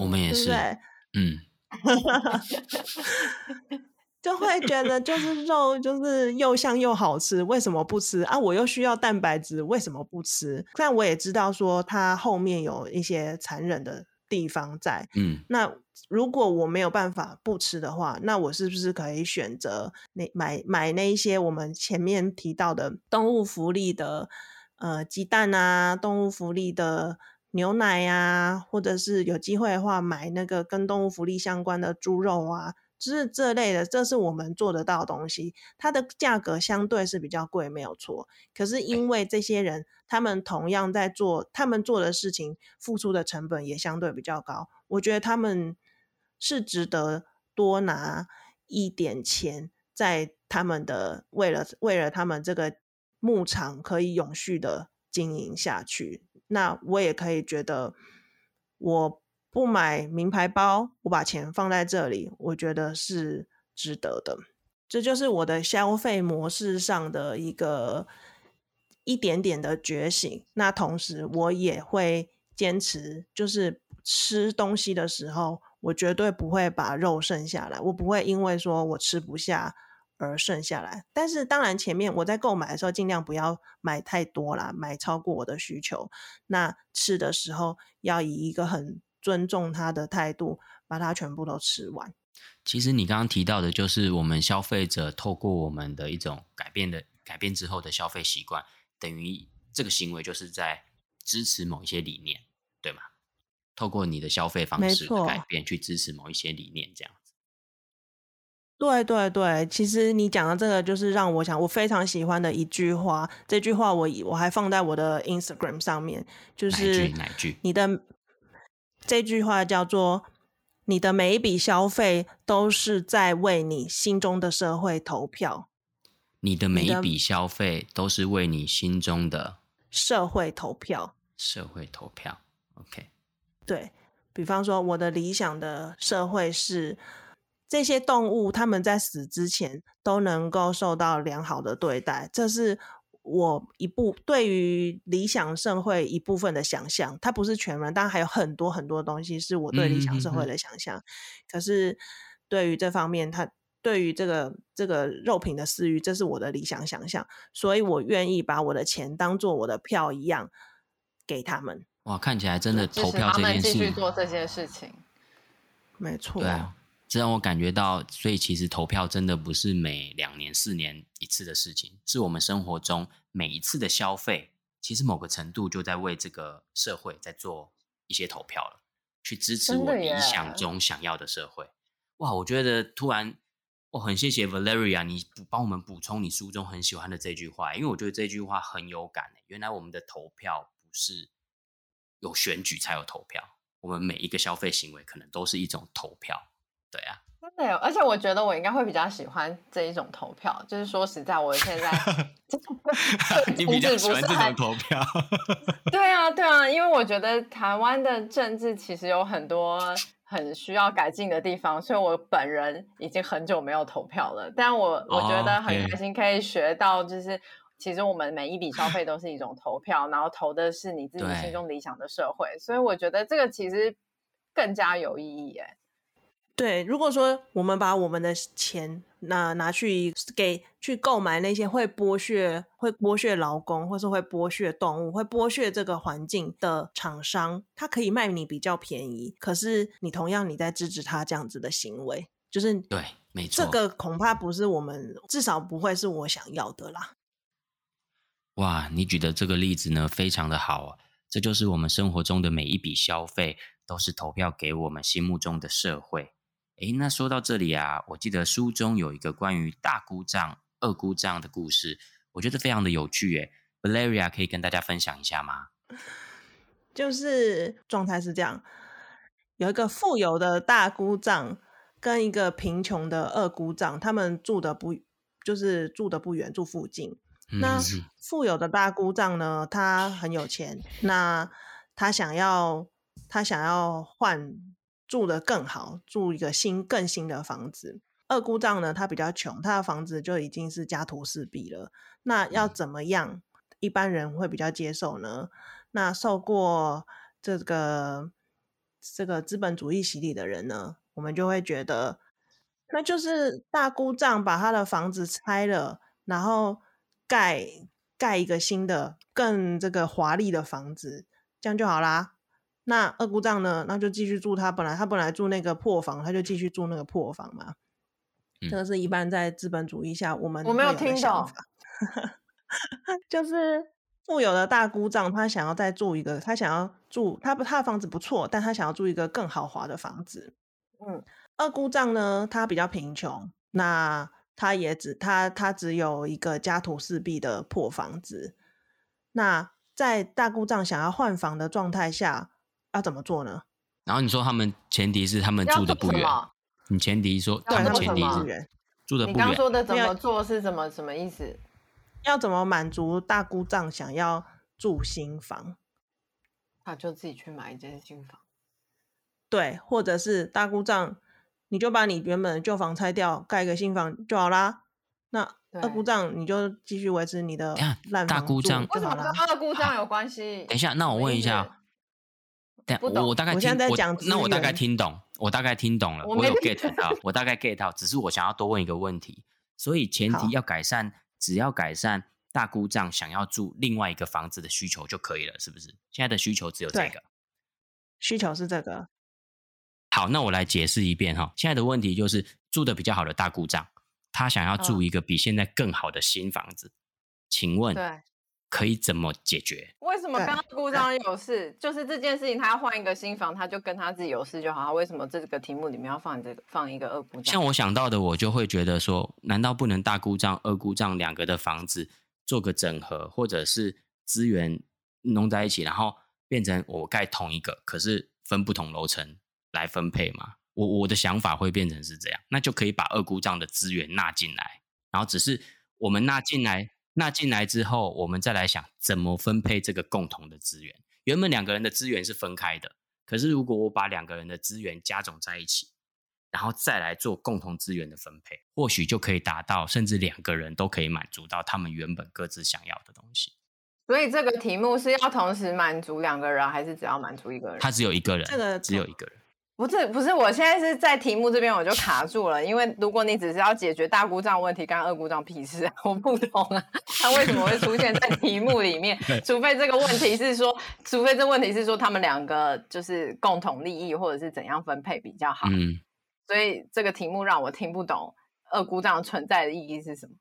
我们也是，对嗯，(laughs) 就会觉得就是肉就是又香又好吃，为什么不吃啊？我又需要蛋白质，为什么不吃？但我也知道说它后面有一些残忍的地方在。嗯，那如果我没有办法不吃的话，那我是不是可以选择那买买那一些我们前面提到的动物福利的呃鸡蛋啊，动物福利的牛奶呀、啊，或者是有机会的话买那个跟动物福利相关的猪肉啊。就是这类的，这是我们做得到的东西，它的价格相对是比较贵，没有错。可是因为这些人，他们同样在做他们做的事情，付出的成本也相对比较高。我觉得他们是值得多拿一点钱，在他们的为了为了他们这个牧场可以永续的经营下去。那我也可以觉得我。不买名牌包，我把钱放在这里，我觉得是值得的。这就是我的消费模式上的一个一点点的觉醒。那同时，我也会坚持，就是吃东西的时候，我绝对不会把肉剩下来，我不会因为说我吃不下而剩下来。但是，当然前面我在购买的时候，尽量不要买太多啦，买超过我的需求。那吃的时候要以一个很尊重他的态度，把它全部都吃完。其实你刚刚提到的，就是我们消费者透过我们的一种改变的改变之后的消费习惯，等于这个行为就是在支持某一些理念，对吗？透过你的消费方式的改变，去支持某一些理念，这样子。对对对，其实你讲的这个，就是让我想，我非常喜欢的一句话。这句话我我还放在我的 Instagram 上面，就是哪句？你的。这句话叫做：“你的每一笔消费都是在为你心中的社会投票。”你的每一笔消费都是为你心中的社会投票。社会投票，OK。对，比方说，我的理想的社会是这些动物，他们在死之前都能够受到良好的对待。这是。我一部对于理想社会一部分的想象，它不是全文，当然还有很多很多东西是我对理想社会的想象。嗯、可是对于这方面，它对于这个这个肉品的私欲，这是我的理想想象，所以我愿意把我的钱当做我的票一样给他们。哇，看起来真的投票这件事，继续做这些事情，没错。对啊。这让我感觉到，所以其实投票真的不是每两年、四年一次的事情，是我们生活中每一次的消费，其实某个程度就在为这个社会在做一些投票了，去支持我理想中想要的社会。哇，我觉得突然，我很谢谢 Valeria，你帮我们补充你书中很喜欢的这句话，因为我觉得这句话很有感。原来我们的投票不是有选举才有投票，我们每一个消费行为可能都是一种投票。对啊，真的，而且我觉得我应该会比较喜欢这一种投票。就是说实在，我现在 (laughs) 你比较喜欢这种投票？(laughs) 对啊，对啊，因为我觉得台湾的政治其实有很多很需要改进的地方，所以我本人已经很久没有投票了。但我我觉得很开心，可以学到，就是其实我们每一笔消费都是一种投票，然后投的是你自己心中理想的社会。所以我觉得这个其实更加有意义，哎。对，如果说我们把我们的钱拿拿去给去购买那些会剥削、会剥削劳工，或是会剥削动物、会剥削这个环境的厂商，他可以卖你比较便宜，可是你同样你在支持他这样子的行为，就是对，没错，这个恐怕不是我们，至少不会是我想要的啦。哇，你举的这个例子呢，非常的好啊，这就是我们生活中的每一笔消费，都是投票给我们心目中的社会。诶，那说到这里啊，我记得书中有一个关于大姑丈、二姑丈的故事，我觉得非常的有趣。诶，Valeria 可以跟大家分享一下吗？(laughs) 就是状态是这样，有一个富有的大姑丈跟一个贫穷的二姑丈，他们住的不就是住的不远，住附近。嗯、那富有的大姑丈呢，他很有钱，那他想要他想要换。住得更好，住一个新更新的房子。二姑丈呢，他比较穷，他的房子就已经是家徒四壁了。那要怎么样，一般人会比较接受呢？那受过这个这个资本主义洗礼的人呢，我们就会觉得，那就是大姑丈把他的房子拆了，然后盖盖一个新的、更这个华丽的房子，这样就好啦。那二姑丈呢？那就继续住他本来他本来住那个破房，他就继续住那个破房嘛。嗯、这个是一般在资本主义下我们我没有听懂，(laughs) 就是富有的大姑丈他想要再住一个，他想要住他不他的房子不错，但他想要住一个更豪华的房子。嗯，二姑丈呢，他比较贫穷，那他也只他他只有一个家徒四壁的破房子。那在大姑丈想要换房的状态下。要怎么做呢？然后你说他们前提是他们住的不远，你前提说他们前提是住的不远。你刚说的怎么做是什么什么意思？要怎么满足大姑丈想要住新房？他就自己去买一间新房。对，或者是大姑丈，你就把你原本的旧房拆掉，盖一个新房就好啦。那二姑丈你就继续维持你的烂房。大姑丈为什么跟二姑丈有关系？等一下，那我问一下。我我大概听我，我那我大概听懂，我大概听懂了，我，我有 get 到，我大概 get 到，只是我想要多问一个问题，所以前提要改善，只要改善大姑丈想要住另外一个房子的需求就可以了，是不是？现在的需求只有这个，需求是这个。好，那我来解释一遍哈，现在的问题就是住的比较好的大姑丈，他想要住一个比现在更好的新房子，请问？对。可以怎么解决？为什么刚刚故障有事？就是这件事情，他要换一个新房，他就跟他自己有事就好。他为什么这个题目里面要放这个放一个二故障？像我想到的，我就会觉得说，难道不能大故障、二故障两个的房子做个整合，或者是资源弄在一起，然后变成我盖同一个，可是分不同楼层来分配吗？我我的想法会变成是这样，那就可以把二故障的资源纳进来，然后只是我们纳进来。那进来之后，我们再来想怎么分配这个共同的资源。原本两个人的资源是分开的，可是如果我把两个人的资源加总在一起，然后再来做共同资源的分配，或许就可以达到，甚至两个人都可以满足到他们原本各自想要的东西。所以这个题目是要同时满足两个人，还是只要满足一个人？他只有一个人，这个只有一个人。不是不是，我现在是在题目这边我就卡住了，因为如果你只是要解决大故障问题，干二故障屁事啊，(laughs) 我不懂啊，他为什么会出现在题目里面？(laughs) 除非这个问题是说，除非这问题是说他们两个就是共同利益，或者是怎样分配比较好。嗯，所以这个题目让我听不懂二故障存在的意义是什么？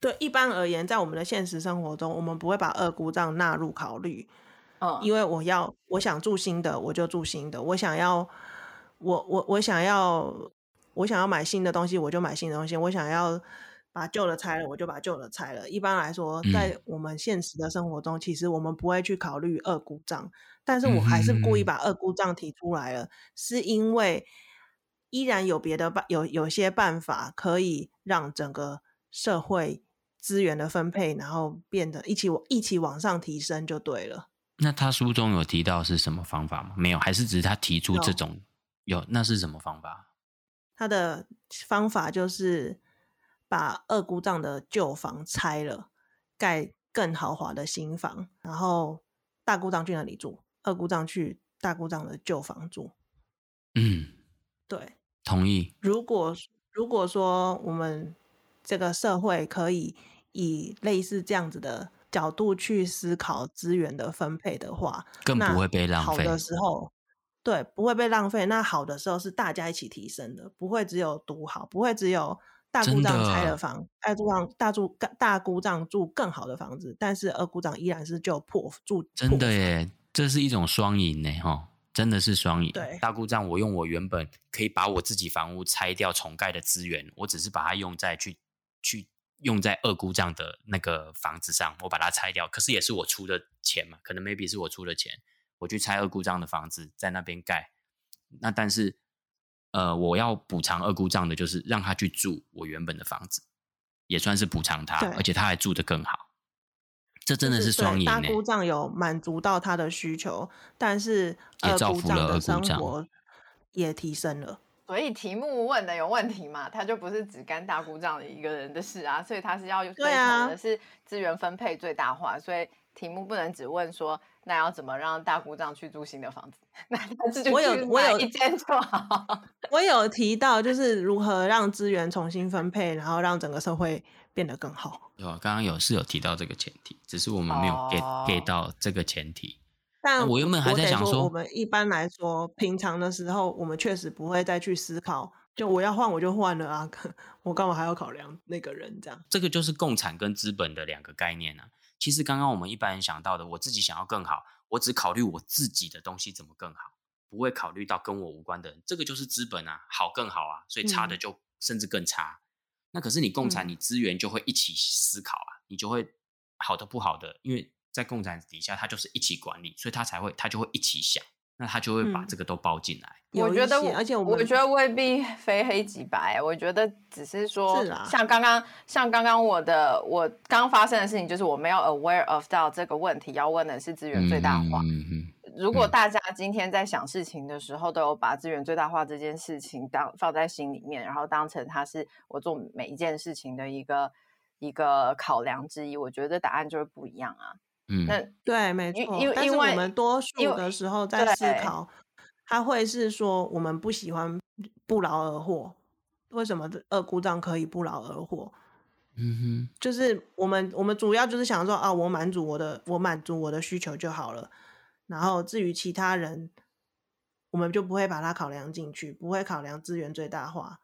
对，一般而言，在我们的现实生活中，我们不会把二故障纳入考虑。因为我要，我想住新的，我就住新的。我想要，我我我想要，我想要买新的东西，我就买新的东西。我想要把旧的拆了，我就把旧的拆了。一般来说，在我们现实的生活中，嗯、其实我们不会去考虑二姑丈，但是我还是故意把二姑丈提出来了，嗯、是因为依然有别的办，有有些办法可以让整个社会资源的分配，然后变得一起一起往上提升，就对了。那他书中有提到是什么方法吗？没有，还是只是他提出这种有？有，那是什么方法？他的方法就是把二姑丈的旧房拆了，盖更豪华的新房，然后大姑丈去那里住，二姑丈去大姑丈的旧房住。嗯，对，同意。如果如果说我们这个社会可以以类似这样子的。角度去思考资源的分配的话，更不会被浪费。好的时候，对，不会被浪费。那好的时候是大家一起提升的，不会只有独好，不会只有大姑丈拆了房，大姑丈大住大姑丈住更好的房子，但是二姑丈依然是就破住。真的耶，这是一种双赢呢，哈，真的是双赢。对，大故障，我用我原本可以把我自己房屋拆掉重盖的资源，我只是把它用在去去。用在二姑丈的那个房子上，我把它拆掉，可是也是我出的钱嘛，可能 maybe 是我出的钱，我去拆二姑丈的房子，在那边盖。那但是，呃，我要补偿二姑丈的，就是让他去住我原本的房子，也算是补偿他，而且他还住得更好。这真的是双赢。大姑丈有满足到他的需求，但是也造福了二姑丈的生活也提升了。所以题目问的有问题嘛？他就不是只干大姑丈的一个人的事啊，所以他是要追求的是资源分配最大化。啊、所以题目不能只问说，那要怎么让大姑丈去租新的房子？(laughs) 那他就我有我有一间就好。(laughs) 我有提到就是如何让资源重新分配，然后让整个社会变得更好。有刚刚有是有提到这个前提，只是我们没有 get、oh. get 到这个前提。但我原本还在想说，我们一般来说，平常的时候，我们确实不会再去思考，就我要换我就换了啊，(laughs) 我干嘛还要考量那个人这样？这个就是共产跟资本的两个概念啊。其实刚刚我们一般人想到的，我自己想要更好，我只考虑我自己的东西怎么更好，不会考虑到跟我无关的人，这个就是资本啊，好更好啊，所以差的就甚至更差。嗯、那可是你共产，你资源就会一起思考啊，嗯、你就会好的不好的，因为。在共产底下，他就是一起管理，所以他才会，他就会一起想，那他就会把这个都包进来。嗯、我觉得，而且我，我觉得未必非黑即白，我觉得只是说，像刚刚，像刚刚我的，我刚发生的事情，就是我没有 aware of 到这个问题，要问的是资源最大化。嗯嗯。如果大家今天在想事情的时候，都有把资源最大化这件事情当放在心里面，然后当成它是我做每一件事情的一个一个考量之一，我觉得答案就会不一样啊。嗯，那对，没错。因为但是我们多数的时候在思考，他会是说我们不喜欢不劳而获。为什么二姑丈可以不劳而获？嗯哼，就是我们我们主要就是想说啊，我满足我的，我满足我的需求就好了。然后至于其他人，我们就不会把它考量进去，不会考量资源最大化。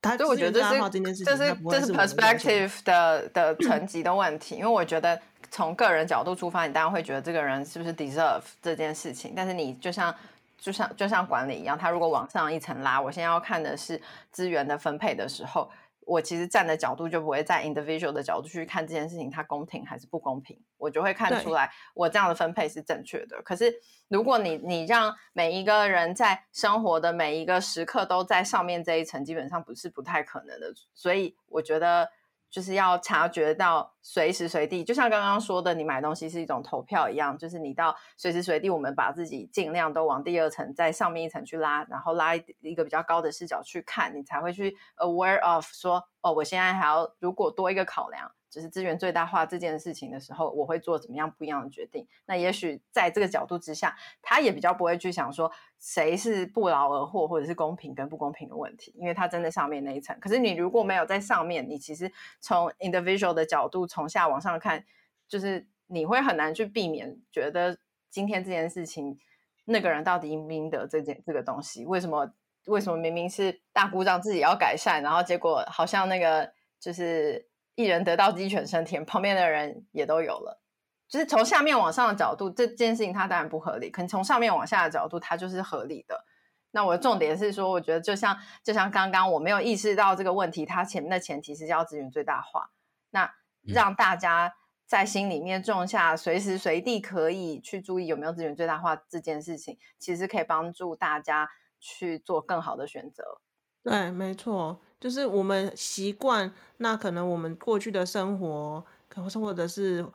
他所以我觉得这是这是这是 perspective 的的层级的问题，因为我觉得。从个人角度出发，你当然会觉得这个人是不是 deserve 这件事情。但是你就像就像就像管理一样，他如果往上一层拉，我现在要看的是资源的分配的时候，我其实站的角度就不会在 individual 的角度去看这件事情它公平还是不公平，我就会看出来我这样的分配是正确的。可是如果你你让每一个人在生活的每一个时刻都在上面这一层，基本上不是不太可能的。所以我觉得。就是要察觉到随时随地，就像刚刚说的，你买东西是一种投票一样，就是你到随时随地，我们把自己尽量都往第二层，在上面一层去拉，然后拉一个比较高的视角去看，你才会去 aware of 说，哦，我现在还要如果多一个考量。就是资源最大化这件事情的时候，我会做怎么样不一样的决定？那也许在这个角度之下，他也比较不会去想说谁是不劳而获，或者是公平跟不公平的问题，因为他真的上面那一层。可是你如果没有在上面，你其实从 individual 的角度从下往上看，就是你会很难去避免觉得今天这件事情那个人到底应不应得这件这个东西？为什么？为什么明明是大姑丈自己要改善，然后结果好像那个就是。一人得道鸡犬升天，旁边的人也都有了。就是从下面往上的角度，这件事情它当然不合理；可能从上面往下的角度，它就是合理的。那我的重点是说，我觉得就像就像刚刚我没有意识到这个问题，它前面的前提是要资源最大化。那让大家在心里面种下，随时随地可以去注意有没有资源最大化这件事情，其实可以帮助大家去做更好的选择。对，没错。就是我们习惯，那可能我们过去的生活，可能或者是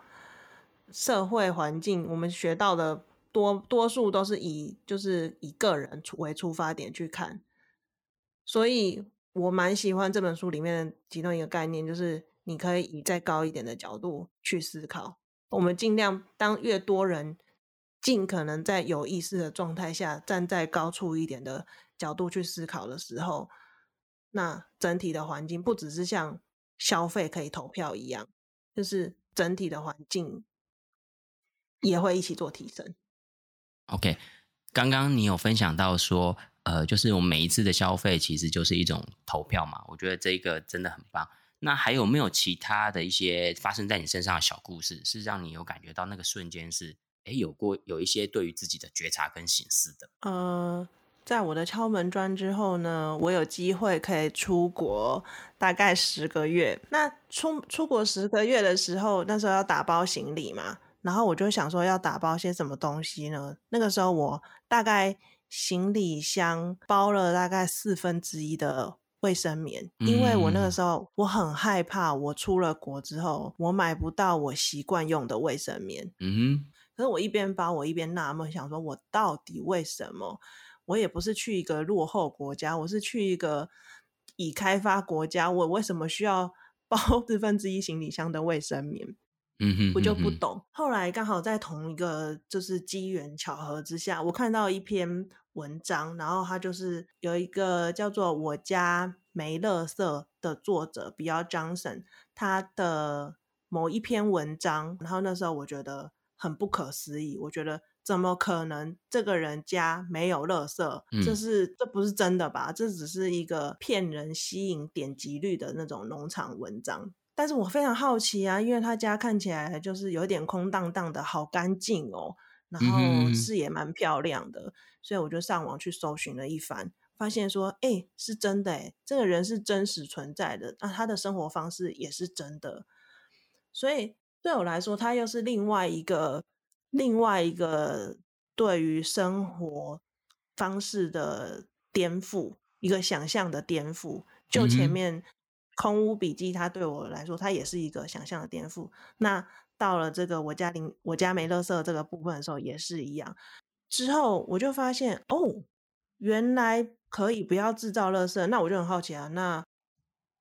社会环境，我们学到的多多数都是以就是以个人为出发点去看，所以我蛮喜欢这本书里面的其中一个概念，就是你可以以再高一点的角度去思考。我们尽量当越多人尽可能在有意识的状态下，站在高处一点的角度去思考的时候。那整体的环境不只是像消费可以投票一样，就是整体的环境也会一起做提升。OK，刚刚你有分享到说，呃，就是我们每一次的消费其实就是一种投票嘛，我觉得这个真的很棒。那还有没有其他的一些发生在你身上的小故事，是让你有感觉到那个瞬间是，哎，有过有一些对于自己的觉察跟醒思的？呃。在我的敲门砖之后呢，我有机会可以出国，大概十个月。那出出国十个月的时候，那时候要打包行李嘛，然后我就想说要打包些什么东西呢？那个时候我大概行李箱包了大概四分之一的卫生棉，因为我那个时候我很害怕，我出了国之后我买不到我习惯用的卫生棉。嗯哼，可是我一边包我一边纳闷，想说我到底为什么？我也不是去一个落后国家，我是去一个已开发国家，我为什么需要 (laughs) 包 (laughs) 四分之一行李箱的卫生棉？嗯哼，我就不懂。后来刚好在同一个就是机缘巧合之下，我看到一篇文章，然后他就是有一个叫做《我家没垃圾》的作者比尔·强森，他的某一篇文章，然后那时候我觉得很不可思议，我觉得怎么可能这个人家没有垃圾？嗯、这是这不是真的吧？这只是一个骗人、吸引点击率的那种农场文章。但是我非常好奇啊，因为他家看起来就是有点空荡荡的，好干净哦，然后视野蛮漂亮的，嗯、所以我就上网去搜寻了一番，发现说，哎、欸，是真的，哎，这个人是真实存在的，那他的生活方式也是真的，所以对我来说，他又是另外一个。另外一个对于生活方式的颠覆，一个想象的颠覆。就前面空屋笔记，它对我来说，它也是一个想象的颠覆。那到了这个我家零我家没垃圾这个部分的时候，也是一样。之后我就发现，哦，原来可以不要制造垃圾。那我就很好奇啊，那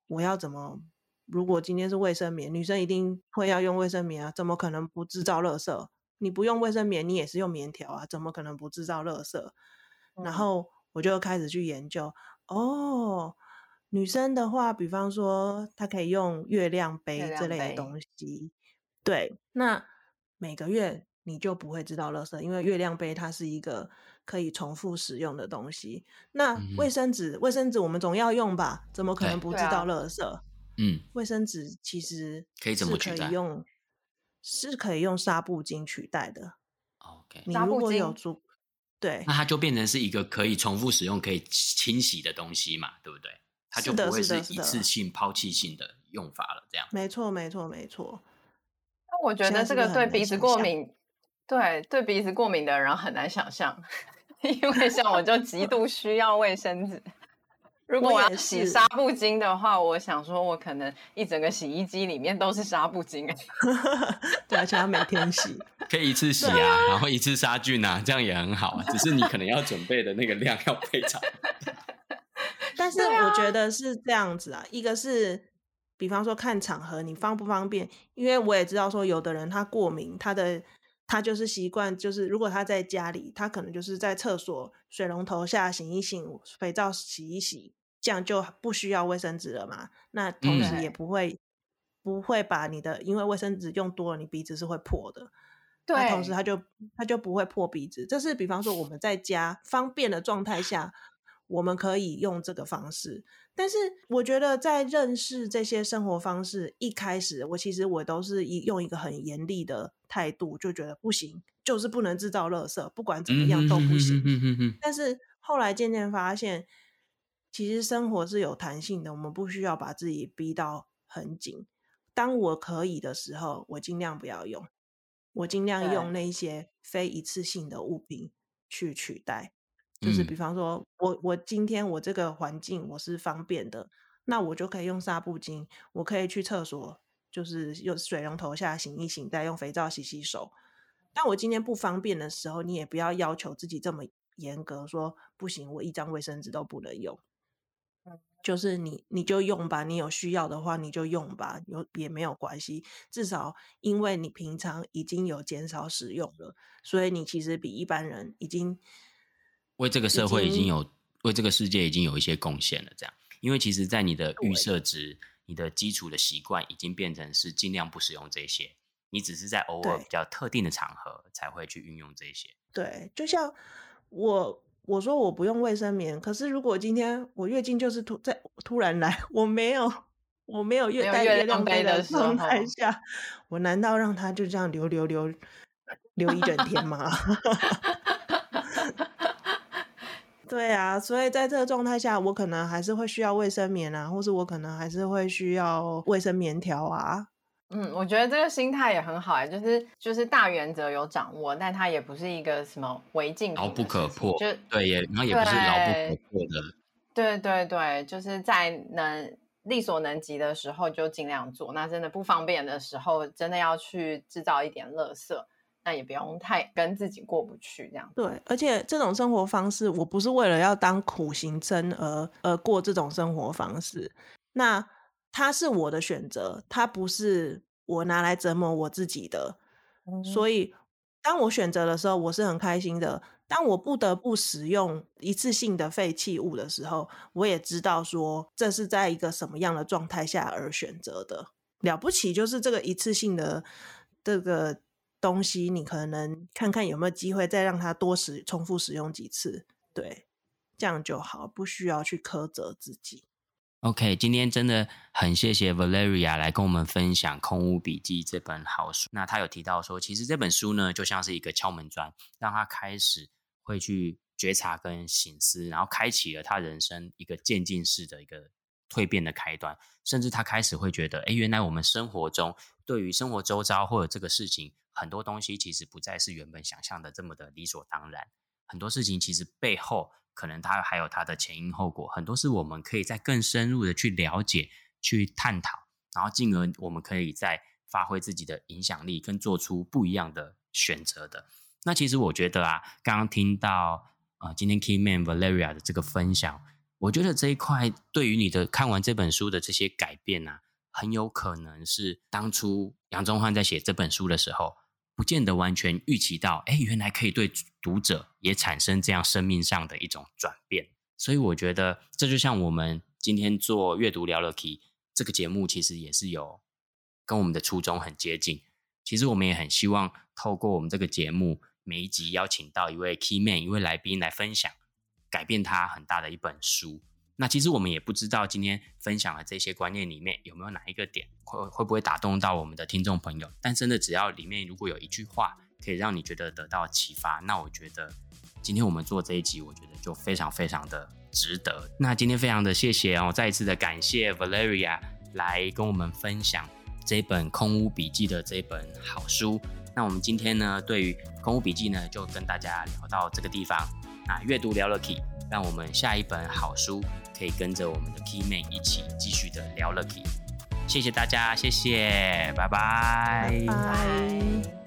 我要怎么？如果今天是卫生棉，女生一定会要用卫生棉啊，怎么可能不制造垃圾？你不用卫生棉，你也是用棉条啊，怎么可能不制造垃圾？嗯、然后我就开始去研究，哦，女生的话，比方说她可以用月亮杯这类的东西，对，那每个月你就不会制造垃圾，因为月亮杯它是一个可以重复使用的东西。那卫生纸，卫生纸我们总要用吧？怎么可能不制造垃圾？嗯，卫生纸其实可以怎么取代用？是可以用纱布巾取代的。OK，你如果有足，对，那它就变成是一个可以重复使用、可以清洗的东西嘛，对不对？它就不会是一次性抛弃性的用法了。这样，没错，没错，没错。那我觉得这个对鼻子过敏，对对鼻子过敏的人很难想象，(laughs) 因为像我就极度需要卫生纸。如果我要洗纱布巾的话，我，我想说，我可能一整个洗衣机里面都是纱布巾哎。(laughs) 对，而且要每天洗，(laughs) 可以一次洗啊，啊然后一次杀菌啊，这样也很好啊。只是你可能要准备的那个量要非常。(laughs) 但是我觉得是这样子啊，一个是，比方说看场合你方不方便，因为我也知道说有的人他过敏，他的他就是习惯，就是如果他在家里，他可能就是在厕所水龙头下醒一醒，肥皂洗一洗。这样就不需要卫生纸了嘛？那同时也不会、嗯、不会把你的，因为卫生纸用多了，你鼻子是会破的。对，那同时它就它就不会破鼻子。这是比方说我们在家方便的状态下，我们可以用这个方式。但是我觉得在认识这些生活方式一开始，我其实我都是一用一个很严厉的态度，就觉得不行，就是不能制造垃圾，不管怎么样都不行。但是后来渐渐发现。其实生活是有弹性的，我们不需要把自己逼到很紧。当我可以的时候，我尽量不要用，我尽量用那些非一次性的物品去取代。就是比方说，我我今天我这个环境我是方便的，那我就可以用纱布巾，我可以去厕所，就是用水龙头下洗一洗，再用肥皂洗洗手。但我今天不方便的时候，你也不要要求自己这么严格，说不行，我一张卫生纸都不能用。就是你，你就用吧。你有需要的话，你就用吧，有也没有关系。至少因为你平常已经有减少使用了，所以你其实比一般人已经为这个社会已经有为这个世界已经有一些贡献了。这样，因为其实，在你的预设值、你的基础的习惯已经变成是尽量不使用这些，你只是在偶尔比较特定的场合才会去运用这些。对，就像我。我说我不用卫生棉，可是如果今天我月经就是突在突然来，我没有我没有月带月亮杯的状态下，我难道让它就这样流流流流一整天吗？(laughs) 对啊，所以在这个状态下，我可能还是会需要卫生棉啊，或是我可能还是会需要卫生棉条啊。嗯，我觉得这个心态也很好哎，就是就是大原则有掌握，但它也不是一个什么违禁、牢不可破，就对，也然后也不是牢不可破的。对对对，就是在能力所能及的时候就尽量做，那真的不方便的时候，真的要去制造一点乐色，那也不用太跟自己过不去这样。对，而且这种生活方式，我不是为了要当苦行僧而而过这种生活方式，那。它是我的选择，它不是我拿来折磨我自己的。嗯、所以，当我选择的时候，我是很开心的。当我不得不使用一次性的废弃物的时候，我也知道说这是在一个什么样的状态下而选择的。了不起就是这个一次性的这个东西，你可能看看有没有机会再让它多使重复使用几次，对，这样就好，不需要去苛责自己。OK，今天真的很谢谢 Valeria 来跟我们分享《空屋笔记》这本好书。那他有提到说，其实这本书呢，就像是一个敲门砖，让他开始会去觉察跟醒思，然后开启了他人生一个渐进式的一个蜕变的开端。甚至他开始会觉得，哎，原来我们生活中对于生活周遭或者这个事情，很多东西其实不再是原本想象的这么的理所当然。很多事情其实背后。可能它还有它的前因后果，很多是我们可以再更深入的去了解、去探讨，然后进而我们可以再发挥自己的影响力，跟做出不一样的选择的。那其实我觉得啊，刚刚听到呃今天 Key Man Valeria 的这个分享，我觉得这一块对于你的看完这本书的这些改变啊，很有可能是当初杨宗翰在写这本书的时候。不见得完全预期到，哎，原来可以对读者也产生这样生命上的一种转变。所以我觉得，这就像我们今天做阅读聊了 key 这个节目，其实也是有跟我们的初衷很接近。其实我们也很希望透过我们这个节目，每一集邀请到一位 key man，一位来宾来分享改变他很大的一本书。那其实我们也不知道今天分享的这些观念里面有没有哪一个点会会不会打动到我们的听众朋友，但真的只要里面如果有一句话可以让你觉得得到启发，那我觉得今天我们做这一集，我觉得就非常非常的值得。那今天非常的谢谢哦，再一次的感谢 Valeria 来跟我们分享这本《空屋笔记》的这本好书。那我们今天呢，对于《空屋笔记》呢，就跟大家聊到这个地方。那阅读聊了 key，让我们下一本好书。可以跟着我们的 Key Man 一起继续的聊 Lucky，谢谢大家，谢谢，拜拜，拜拜。